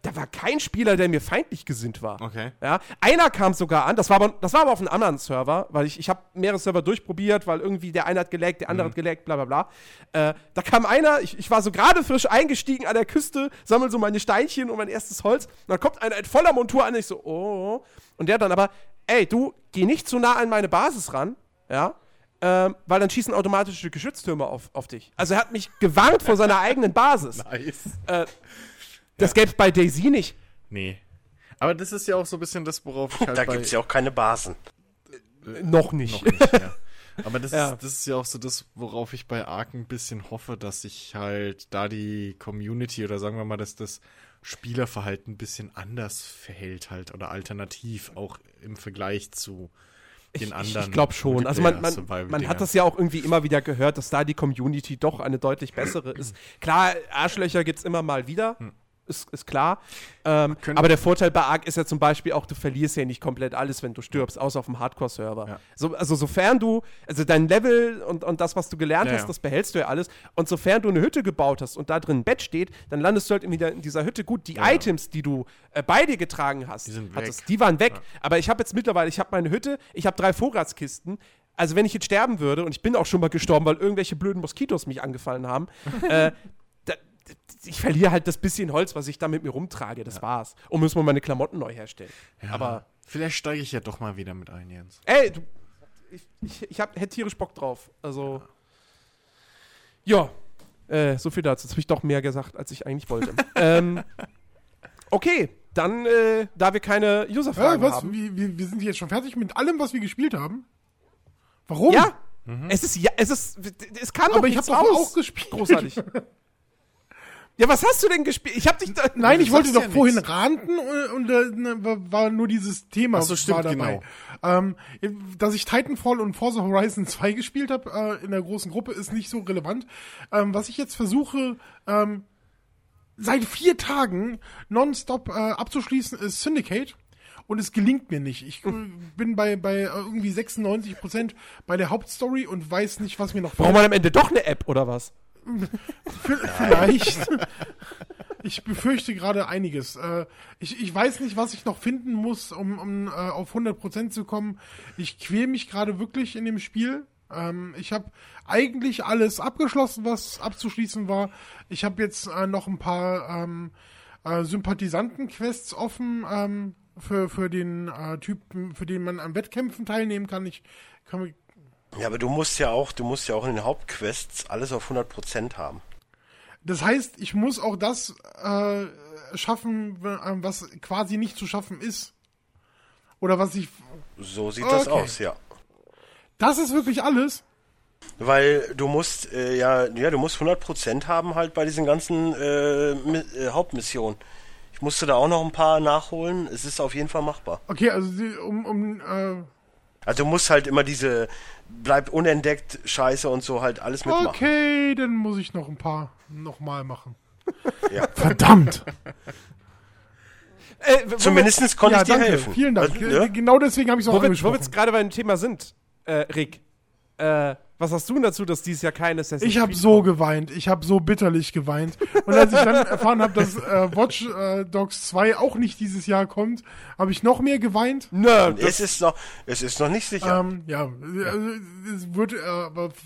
da war kein Spieler, der mir feindlich gesinnt war. Okay. Ja, einer kam sogar an, das war aber, das war aber auf einem anderen Server, weil ich, ich habe mehrere Server durchprobiert, weil irgendwie der eine hat geleckt, der andere mhm. hat geleckt, bla bla bla. Äh, da kam einer, ich, ich war so gerade frisch eingestiegen an der Küste, sammel so meine Steinchen und mein erstes Holz. Und dann kommt einer in voller Montur an, und ich so, oh. Und der dann aber, ey, du, geh nicht zu nah an meine Basis ran, ja ähm, weil dann schießen automatische Geschütztürme auf, auf dich. Also er hat mich gewarnt vor seiner eigenen Basis. Nice. Äh, das ja. gäbe es bei Daisy nicht. Nee. Aber das ist ja auch so ein bisschen das, worauf ich halt Da gibt es ja auch keine Basen. Äh, noch nicht. Noch nicht ja. Aber das, ja. ist, das ist ja auch so das, worauf ich bei Ark ein bisschen hoffe, dass sich halt da die Community oder sagen wir mal, dass das Spielerverhalten ein bisschen anders verhält halt oder alternativ auch im Vergleich zu den anderen. Ich, ich glaube schon. Also man, man, man hat das ja auch irgendwie immer wieder gehört, dass da die Community doch eine deutlich bessere ist. Klar, Arschlöcher gibt es immer mal wieder. Hm ist, ist klar. Ähm, aber der Vorteil bei Ark ist ja zum Beispiel auch, du verlierst ja nicht komplett alles, wenn du stirbst, außer auf dem Hardcore-Server. Ja. So, also sofern du, also dein Level und, und das, was du gelernt ja, hast, das behältst du ja alles. Und sofern du eine Hütte gebaut hast und da drin ein Bett steht, dann landest du halt in, in dieser Hütte. Gut, die Items, die du äh, bei dir getragen hast, die, hattest, die waren weg. Aber ich habe jetzt mittlerweile, ich habe meine Hütte, ich habe drei Vorratskisten, also wenn ich jetzt sterben würde, und ich bin auch schon mal gestorben, weil irgendwelche blöden Moskitos mich angefallen haben, äh, ich verliere halt das bisschen Holz, was ich da mit mir rumtrage. Das ja. war's. Und muss man meine Klamotten neu herstellen. Ja, aber vielleicht steige ich ja doch mal wieder mit ein, Jens. Ey, du, ich, ich, ich hab, hätte tierisch Bock drauf. Also, ja, äh, so viel dazu. Jetzt habe ich doch mehr gesagt, als ich eigentlich wollte. ähm, okay, dann, äh, da wir keine User-Fragen ja, haben. Wir, wir, wir sind jetzt schon fertig mit allem, was wir gespielt haben. Warum? Ja, mhm. es ist, ja, es ist, es kann Aber ich habe auch gespielt. Großartig. Ja, was hast du denn gespielt? Ich hab dich da. Nein, ich wollte doch ja vorhin nix. ranten und, und äh, war nur dieses Thema Ach so, stimmt, war dabei. Genau. Ähm, dass ich Titanfall und Forza Horizon 2 gespielt habe äh, in der großen Gruppe ist nicht so relevant. Ähm, was ich jetzt versuche ähm, seit vier Tagen nonstop äh, abzuschließen ist Syndicate. und es gelingt mir nicht. Ich äh, bin bei, bei irgendwie 96 Prozent bei der Hauptstory und weiß nicht, was mir noch fehlt. Braucht man am Ende doch eine App oder was? Vielleicht. ich befürchte gerade einiges. Äh, ich, ich weiß nicht, was ich noch finden muss, um, um äh, auf 100% zu kommen. Ich quäl mich gerade wirklich in dem Spiel. Ähm, ich habe eigentlich alles abgeschlossen, was abzuschließen war. Ich habe jetzt äh, noch ein paar ähm, äh, Sympathisanten-Quests offen ähm, für, für den Typen, für den man an Wettkämpfen teilnehmen kann. Ich kann ja, aber du musst ja auch, du musst ja auch in den Hauptquests alles auf 100% haben. Das heißt, ich muss auch das äh, schaffen, was quasi nicht zu schaffen ist. Oder was ich. So sieht okay. das aus, ja. Das ist wirklich alles. Weil du musst, äh, ja, ja, du musst 100% haben halt bei diesen ganzen äh, äh, Hauptmissionen. Ich musste da auch noch ein paar nachholen. Es ist auf jeden Fall machbar. Okay, also um, um äh also du musst halt immer diese bleib unentdeckt Scheiße und so halt alles mitmachen. Okay, dann muss ich noch ein paar nochmal machen. Ja. Verdammt! Äh, Zumindest konnte ja, ich dir danke. helfen. Vielen Dank. Also, ja? Genau deswegen habe ich es auch wo angesprochen. Wo wir jetzt gerade beim Thema sind, äh, Rick, äh, was hast du denn dazu, dass dieses Jahr keine Assassin's Ich habe so geweint. Ich habe so bitterlich geweint. Und als ich dann erfahren habe, dass äh, Watch äh, Dogs 2 auch nicht dieses Jahr kommt, habe ich noch mehr geweint. Nö, es ist noch, es ist noch nicht sicher. Ähm, ja, ja, also, es wird äh,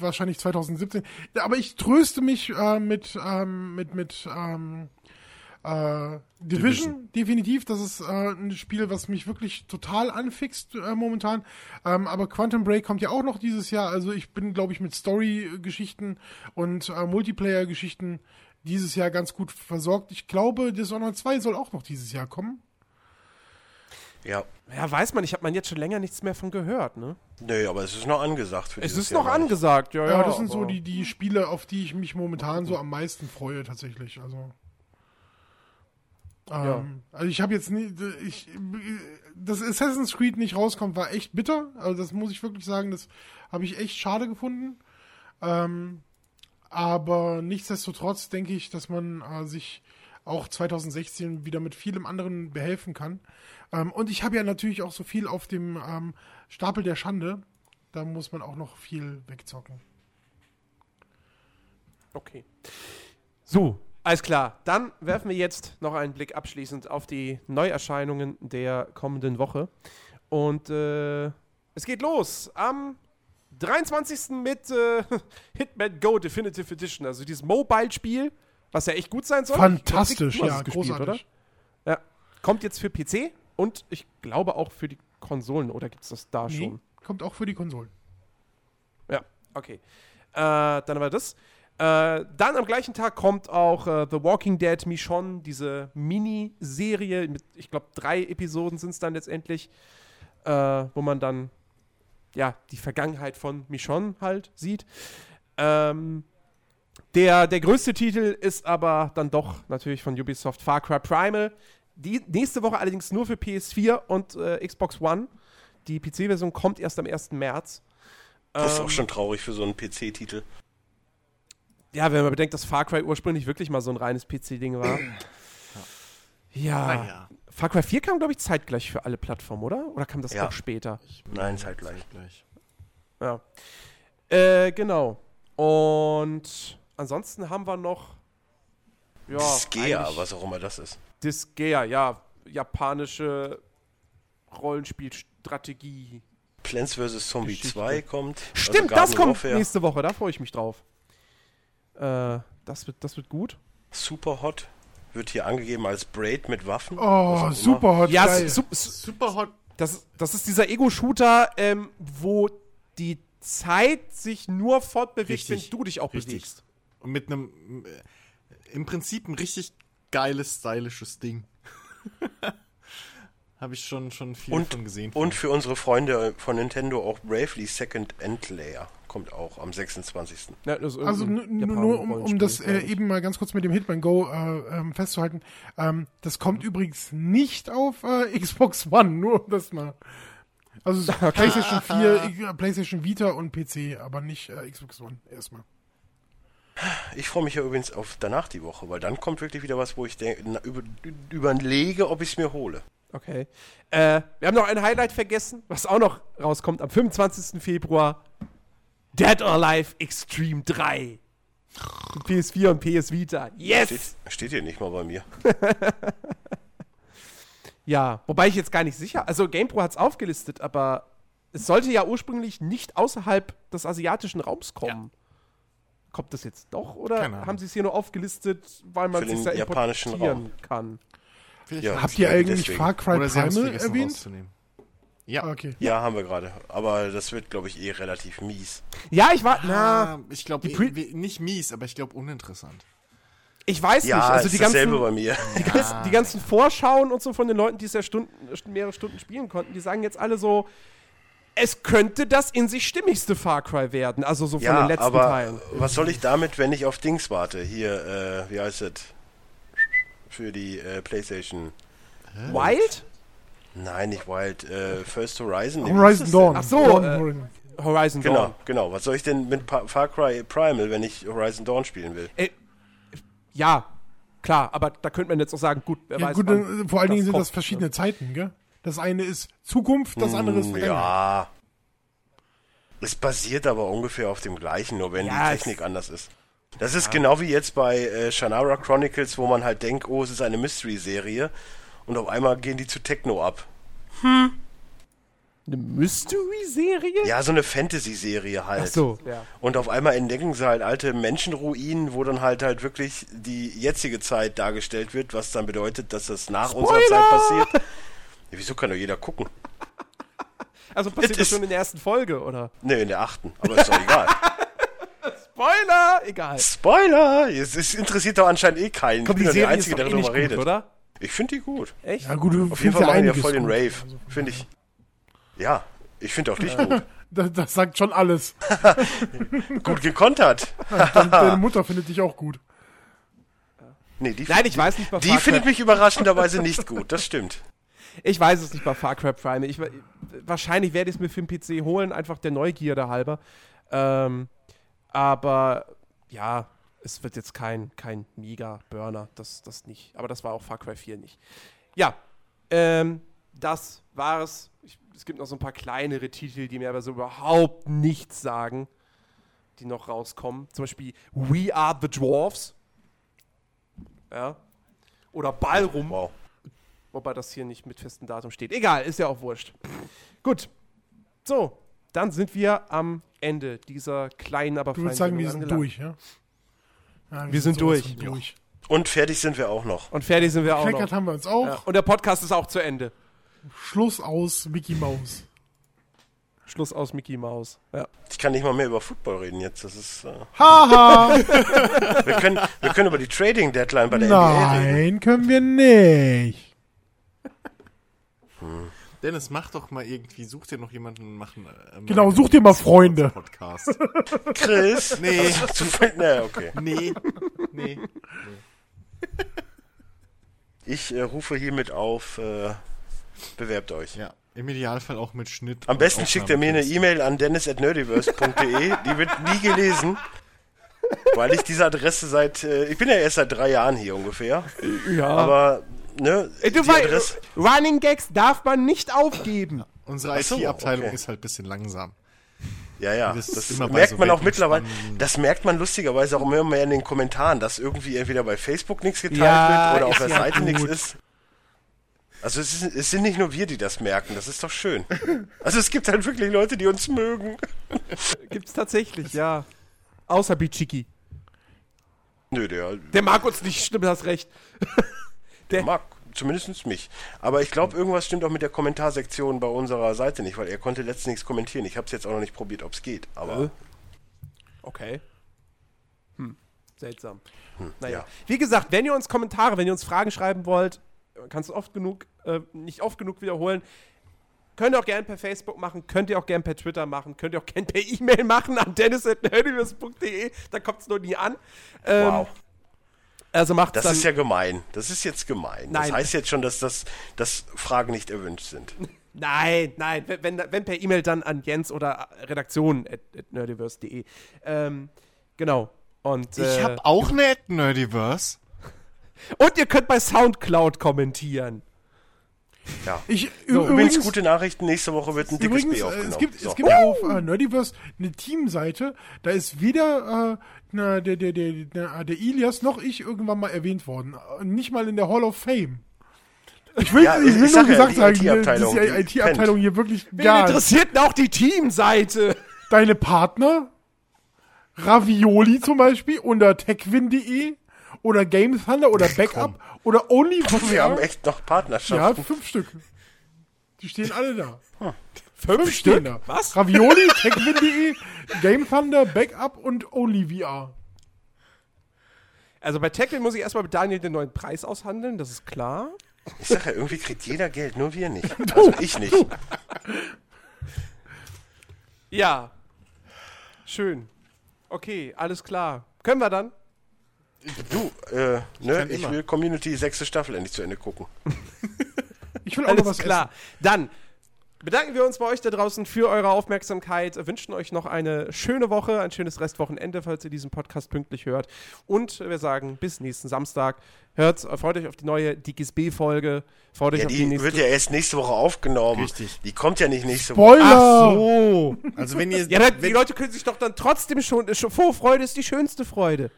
wahrscheinlich 2017. Aber ich tröste mich äh, mit, ähm, mit, mit, ähm, äh, Division, Division, definitiv. Das ist äh, ein Spiel, was mich wirklich total anfixt äh, momentan. Ähm, aber Quantum Break kommt ja auch noch dieses Jahr. Also ich bin, glaube ich, mit Story-Geschichten und äh, Multiplayer-Geschichten dieses Jahr ganz gut versorgt. Ich glaube, Dishonored 2 soll auch noch dieses Jahr kommen. Ja. Ja, weiß man, ich habe man jetzt schon länger nichts mehr von gehört, ne? Nee, aber es ist noch angesagt für Es ist Jahr noch angesagt, ja, ja. Ja, das sind so die, die Spiele, auf die ich mich momentan so am meisten freue, tatsächlich. Also. Ja. Ähm, also ich habe jetzt nie, ich, dass Assassin's Creed nicht rauskommt, war echt bitter. Also das muss ich wirklich sagen, das habe ich echt schade gefunden. Ähm, aber nichtsdestotrotz denke ich, dass man äh, sich auch 2016 wieder mit vielem anderen behelfen kann. Ähm, und ich habe ja natürlich auch so viel auf dem ähm, Stapel der Schande. Da muss man auch noch viel wegzocken. Okay. So, alles klar, dann werfen wir jetzt noch einen Blick abschließend auf die Neuerscheinungen der kommenden Woche. Und äh, es geht los am 23. mit äh, Hitman Go Definitive Edition, also dieses Mobile-Spiel, was ja echt gut sein soll. Fantastisch, ja, gespielt, großartig. Oder? Ja, kommt jetzt für PC und ich glaube auch für die Konsolen, oder gibt es das da nee, schon? Kommt auch für die Konsolen. Ja, okay. Äh, dann war das. Äh, dann am gleichen Tag kommt auch äh, The Walking Dead Michonne, diese Miniserie mit, ich glaube, drei Episoden sind es dann letztendlich, äh, wo man dann ja die Vergangenheit von Michonne halt sieht. Ähm, der, der größte Titel ist aber dann doch natürlich von Ubisoft Far Cry Primal. Die nächste Woche allerdings nur für PS4 und äh, Xbox One. Die PC-Version kommt erst am 1. März. Das ist ähm, auch schon traurig für so einen PC-Titel ja, wenn man bedenkt, dass Far Cry ursprünglich wirklich mal so ein reines PC-Ding war. ja. ja. Far Cry 4 kam, glaube ich, zeitgleich für alle Plattformen, oder? Oder kam das ja. auch später? Nein, zeitgleich. Gleich. Ja. Äh, genau. Und ansonsten haben wir noch. Ja, Disgaea, was auch immer das ist. Disgaea, ja. Japanische Rollenspielstrategie. Plants vs. Zombie Geschichte. 2 kommt. Also Stimmt, also das kommt Warfare. nächste Woche, da freue ich mich drauf. Äh, das, wird, das wird gut. Super Hot wird hier angegeben als Braid mit Waffen. Oh, Super Hot. Ja, su su Super Hot. Das, das ist dieser Ego-Shooter, ähm, wo die Zeit sich nur fortbewegt, richtig, wenn du dich auch richtig. bewegst. Und mit einem, äh, im Prinzip ein richtig geiles, stylisches Ding. Habe ich schon, schon viel und, von gesehen. Und für unsere Freunde von Nintendo auch Bravely Second End Layer kommt auch am 26. Ja, also nur um, um das äh, eben mal ganz kurz mit dem Hitman Go äh, ähm, festzuhalten. Ähm, das kommt mhm. übrigens nicht auf äh, Xbox One, nur um das mal. Also okay. PlayStation 4, PlayStation Vita und PC, aber nicht äh, Xbox One erstmal. Ich freue mich ja übrigens auf danach die Woche, weil dann kommt wirklich wieder was, wo ich denk, über, überlege, ob ich es mir hole. Okay. Äh, wir haben noch ein Highlight vergessen, was auch noch rauskommt am 25. Februar. Dead or Alive Extreme 3. PS4 und PS Vita. Yes! Steht, steht hier nicht mal bei mir. ja, wobei ich jetzt gar nicht sicher. Also GamePro hat es aufgelistet, aber es sollte ja ursprünglich nicht außerhalb des asiatischen Raums kommen. Ja. Kommt das jetzt doch oder haben sie es hier nur aufgelistet, weil man es ja importieren kann? Ja, Habt ihr eigentlich deswegen. Far Cry Primal erwähnt? Ja. Okay. Ja, haben wir gerade. Aber das wird, glaube ich, eh relativ mies. Ja, ich war. Na, ich glaube eh, nicht mies, aber ich glaube uninteressant. Ich weiß ja, nicht. Also die ganzen, bei mir. Die, ganzen, die, ganzen Vorschauen und so von den Leuten, die es ja Stunden, mehrere Stunden spielen konnten, die sagen jetzt alle so, es könnte das in sich stimmigste Far Cry werden. Also so von ja, den letzten aber Teilen. Was soll ich damit, wenn ich auf Dings warte? Hier, äh, wie heißt es? Für die äh, PlayStation. Wild? Nein, nicht Wild. Äh, First Horizon. Horizon Dawn. Ach so, Dawn. Äh, Horizon genau, Dawn. Genau, genau. Was soll ich denn mit pa Far Cry Primal, wenn ich Horizon Dawn spielen will? Äh, ja, klar, aber da könnte man jetzt auch sagen, gut, wer ja, weiß. Gut, wann, vor allen Dingen sind das verschiedene Zeiten, gell? Das eine ist Zukunft, das andere ist Vergangenheit. Ja. Es basiert aber ungefähr auf dem gleichen, nur wenn ja, die Technik anders ist. Das ist ja. genau wie jetzt bei äh, Shannara Chronicles, wo man halt denkt, oh, es ist eine Mystery-Serie und auf einmal gehen die zu Techno ab. Hm. Eine Mystery-Serie? Ja, so eine Fantasy-Serie halt. Ach so, ja. Und auf einmal entdecken sie halt alte Menschenruinen, wo dann halt halt wirklich die jetzige Zeit dargestellt wird, was dann bedeutet, dass das nach Spoiler! unserer Zeit passiert. Ja, wieso kann doch jeder gucken? Also passiert das schon in der ersten Folge, oder? Nee, in der achten, aber ist doch egal. Spoiler! Egal. Spoiler! Es interessiert doch anscheinend eh keinen. Komm, ich bin die der Einzige, der darüber eh redet. Gut, oder? Ich finde die gut. Echt? Ja, gut, du Auf jeden Fall machen die ja voll den Rave. Also, finde ich. Ja, ich finde auch dich gut. Das, das, sagt schon alles. gut gekontert. Deine Mutter findet dich auch gut. Nee, die Nein, ich weiß nicht. Die findet mich überraschenderweise nicht gut, das stimmt. Ich weiß es nicht bei Far Cry Prime. Ich, wahrscheinlich werde ich es mir für den PC holen, einfach der Neugierde halber. Ähm, aber ja, es wird jetzt kein, kein Mega-Burner, das, das nicht. Aber das war auch Far Cry 4 nicht. Ja, ähm, das war es. Es gibt noch so ein paar kleinere Titel, die mir aber so überhaupt nichts sagen, die noch rauskommen. Zum Beispiel We Are the Dwarfs. Ja. Oder Ballrum. Wow. Wobei das hier nicht mit festem Datum steht. Egal, ist ja auch wurscht. Gut. So, dann sind wir am Ende dieser kleinen, aber feinen. Ich würde sagen, wir sind angelangt. durch, ja? Ja, wir, wir, sind, sind durch. durch. Und fertig sind wir auch noch. Und fertig sind wir auch noch. haben wir uns auch. Ja. Und der Podcast ist auch zu Ende. Schluss aus Mickey Mouse. Schluss aus Mickey Mouse. Ja. Ich kann nicht mal mehr über Football reden jetzt. Das ist. Äh Haha! wir, können, wir können über die Trading Deadline bei der Nein, NBA reden. Nein, können wir nicht. Hm. Dennis, mach doch mal irgendwie, such dir noch jemanden machen. Äh, genau, such dir mal Freunde. Podcast. Chris? Nee. Zu, nee, okay. Nee. Nee. nee. Ich äh, rufe hiermit auf, äh, bewerbt euch. Ja. Im Idealfall auch mit Schnitt. Am besten schickt ihr mir eine E-Mail an dennis.nerdiverse.de. Die wird nie gelesen. Weil ich diese Adresse seit, äh, ich bin ja erst seit drei Jahren hier ungefähr. Ja. Aber ne, äh, du weißt, Running Gags darf man nicht aufgeben. Unsere IT-Abteilung okay. ist halt ein bisschen langsam. Ja, ja, das, das merkt so man auch mittlerweile. Das merkt man lustigerweise auch immer mehr in den Kommentaren, dass irgendwie entweder bei Facebook nichts geteilt ja, wird oder auf der ja Seite nichts ist. Also es, ist, es, sind nicht nur wir, die das merken, das ist doch schön. Also es gibt halt wirklich Leute, die uns mögen. Gibt's tatsächlich, ja. Außer Bichiki. Nö, der. Der mag uns nicht, stimmt, hast recht. Der mag zumindest mich. Aber ich glaube, irgendwas stimmt auch mit der Kommentarsektion bei unserer Seite nicht, weil er konnte letztens nichts kommentieren. Ich habe es jetzt auch noch nicht probiert, ob es geht. Aber äh? okay. Hm. Seltsam. Hm, naja. Ja. Wie gesagt, wenn ihr uns Kommentare, wenn ihr uns Fragen schreiben wollt, kannst du oft genug, äh, nicht oft genug wiederholen. Könnt ihr auch gerne per Facebook machen, könnt ihr auch gerne per Twitter machen, könnt ihr auch gerne per E-Mail machen an dennis.nerdiverse.de, da kommt es nur nie an. Ähm, wow. Also macht Das ist ja gemein. Das ist jetzt gemein. Nein. Das heißt jetzt schon, dass, das, dass Fragen nicht erwünscht sind. Nein, nein. Wenn, wenn per E-Mail dann an Jens oder Redaktion at, at nerdiverse.de. Ähm, genau. Und, ich äh, habe auch eine at Nerdiverse. Und ihr könnt bei Soundcloud kommentieren. Ja. Ich, So, übrigens, übrigens, gute Nachrichten, nächste Woche wird ein dickes übrigens B äh, aufgenommen. es gibt, so. es gibt auf äh, Nerdiverse eine Teamseite, da ist weder äh, na, der, der, der, der, der Ilias noch ich irgendwann mal erwähnt worden. Nicht mal in der Hall of Fame. Ich will, Ja, ich ich will nur sag ja, gesagt die sagen, IT-Abteilung, dass die die IT-Abteilung hier wirklich Wen gar interessiert denn auch die Teamseite? Deine Partner, Ravioli zum Beispiel, unter techwin.de oder Game Thunder oder Backup oder Only Wir haben echt noch Ja, Partnerschaften. fünf Stück. Die stehen alle da. Fünf Stehen da. Was? Ravioli, techwin.de, Game Thunder, Backup und Only VR. Also bei Tackle muss ich erstmal mit Daniel den neuen Preis aushandeln, das ist klar. Ich sag ja, irgendwie kriegt jeder Geld, nur wir nicht. Also ich nicht. Ja. Schön. Okay, alles klar. Können wir dann? Du, äh, ne, ich immer. will Community sechste Staffel endlich zu Ende gucken. Ich will auch noch Alles was klar. Dann bedanken wir uns bei euch da draußen für eure Aufmerksamkeit, wünschen euch noch eine schöne Woche, ein schönes Restwochenende, falls ihr diesen Podcast pünktlich hört. Und wir sagen bis nächsten Samstag. Hört, freut euch auf die neue Dickies B-Folge. Freut euch Ja, auf die die nächste. wird ja erst nächste Woche aufgenommen. Richtig. Die kommt ja nicht nächste Woche. Spoiler! Ach so. Also wenn ihr Ja, dann, die Leute können sich doch dann trotzdem schon, schon. Vorfreude ist die schönste Freude.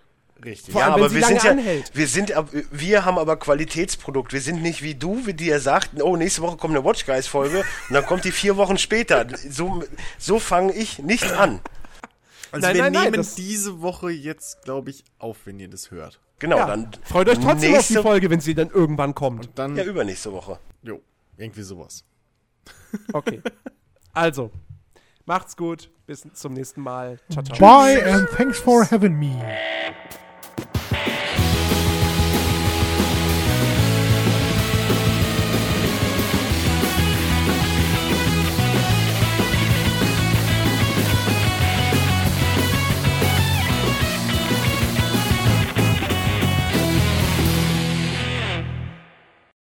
Richtig. Vor Ja, allem, wenn aber sie wir lange sind ja, anhält. wir sind, wir haben aber Qualitätsprodukt. Wir sind nicht wie du, wie die ja sagten, oh, nächste Woche kommt eine Watch Guys Folge und dann kommt die vier Wochen später. So, so fange ich nicht an. Also Nein, wir nein, nein, nehmen das- diese Woche jetzt, glaube ich, auf, wenn ihr das hört. Genau, Ja, dann freut euch trotzdem auf die nächste, Folge, wenn sie dann irgendwann kommt. Und dann, Ja, übernächste Woche. jo, irgendwie sowas. Okay. Also, macht's gut. Bis zum nächsten Mal. Ciao, ciao. Bye and thanks for having me. Bye.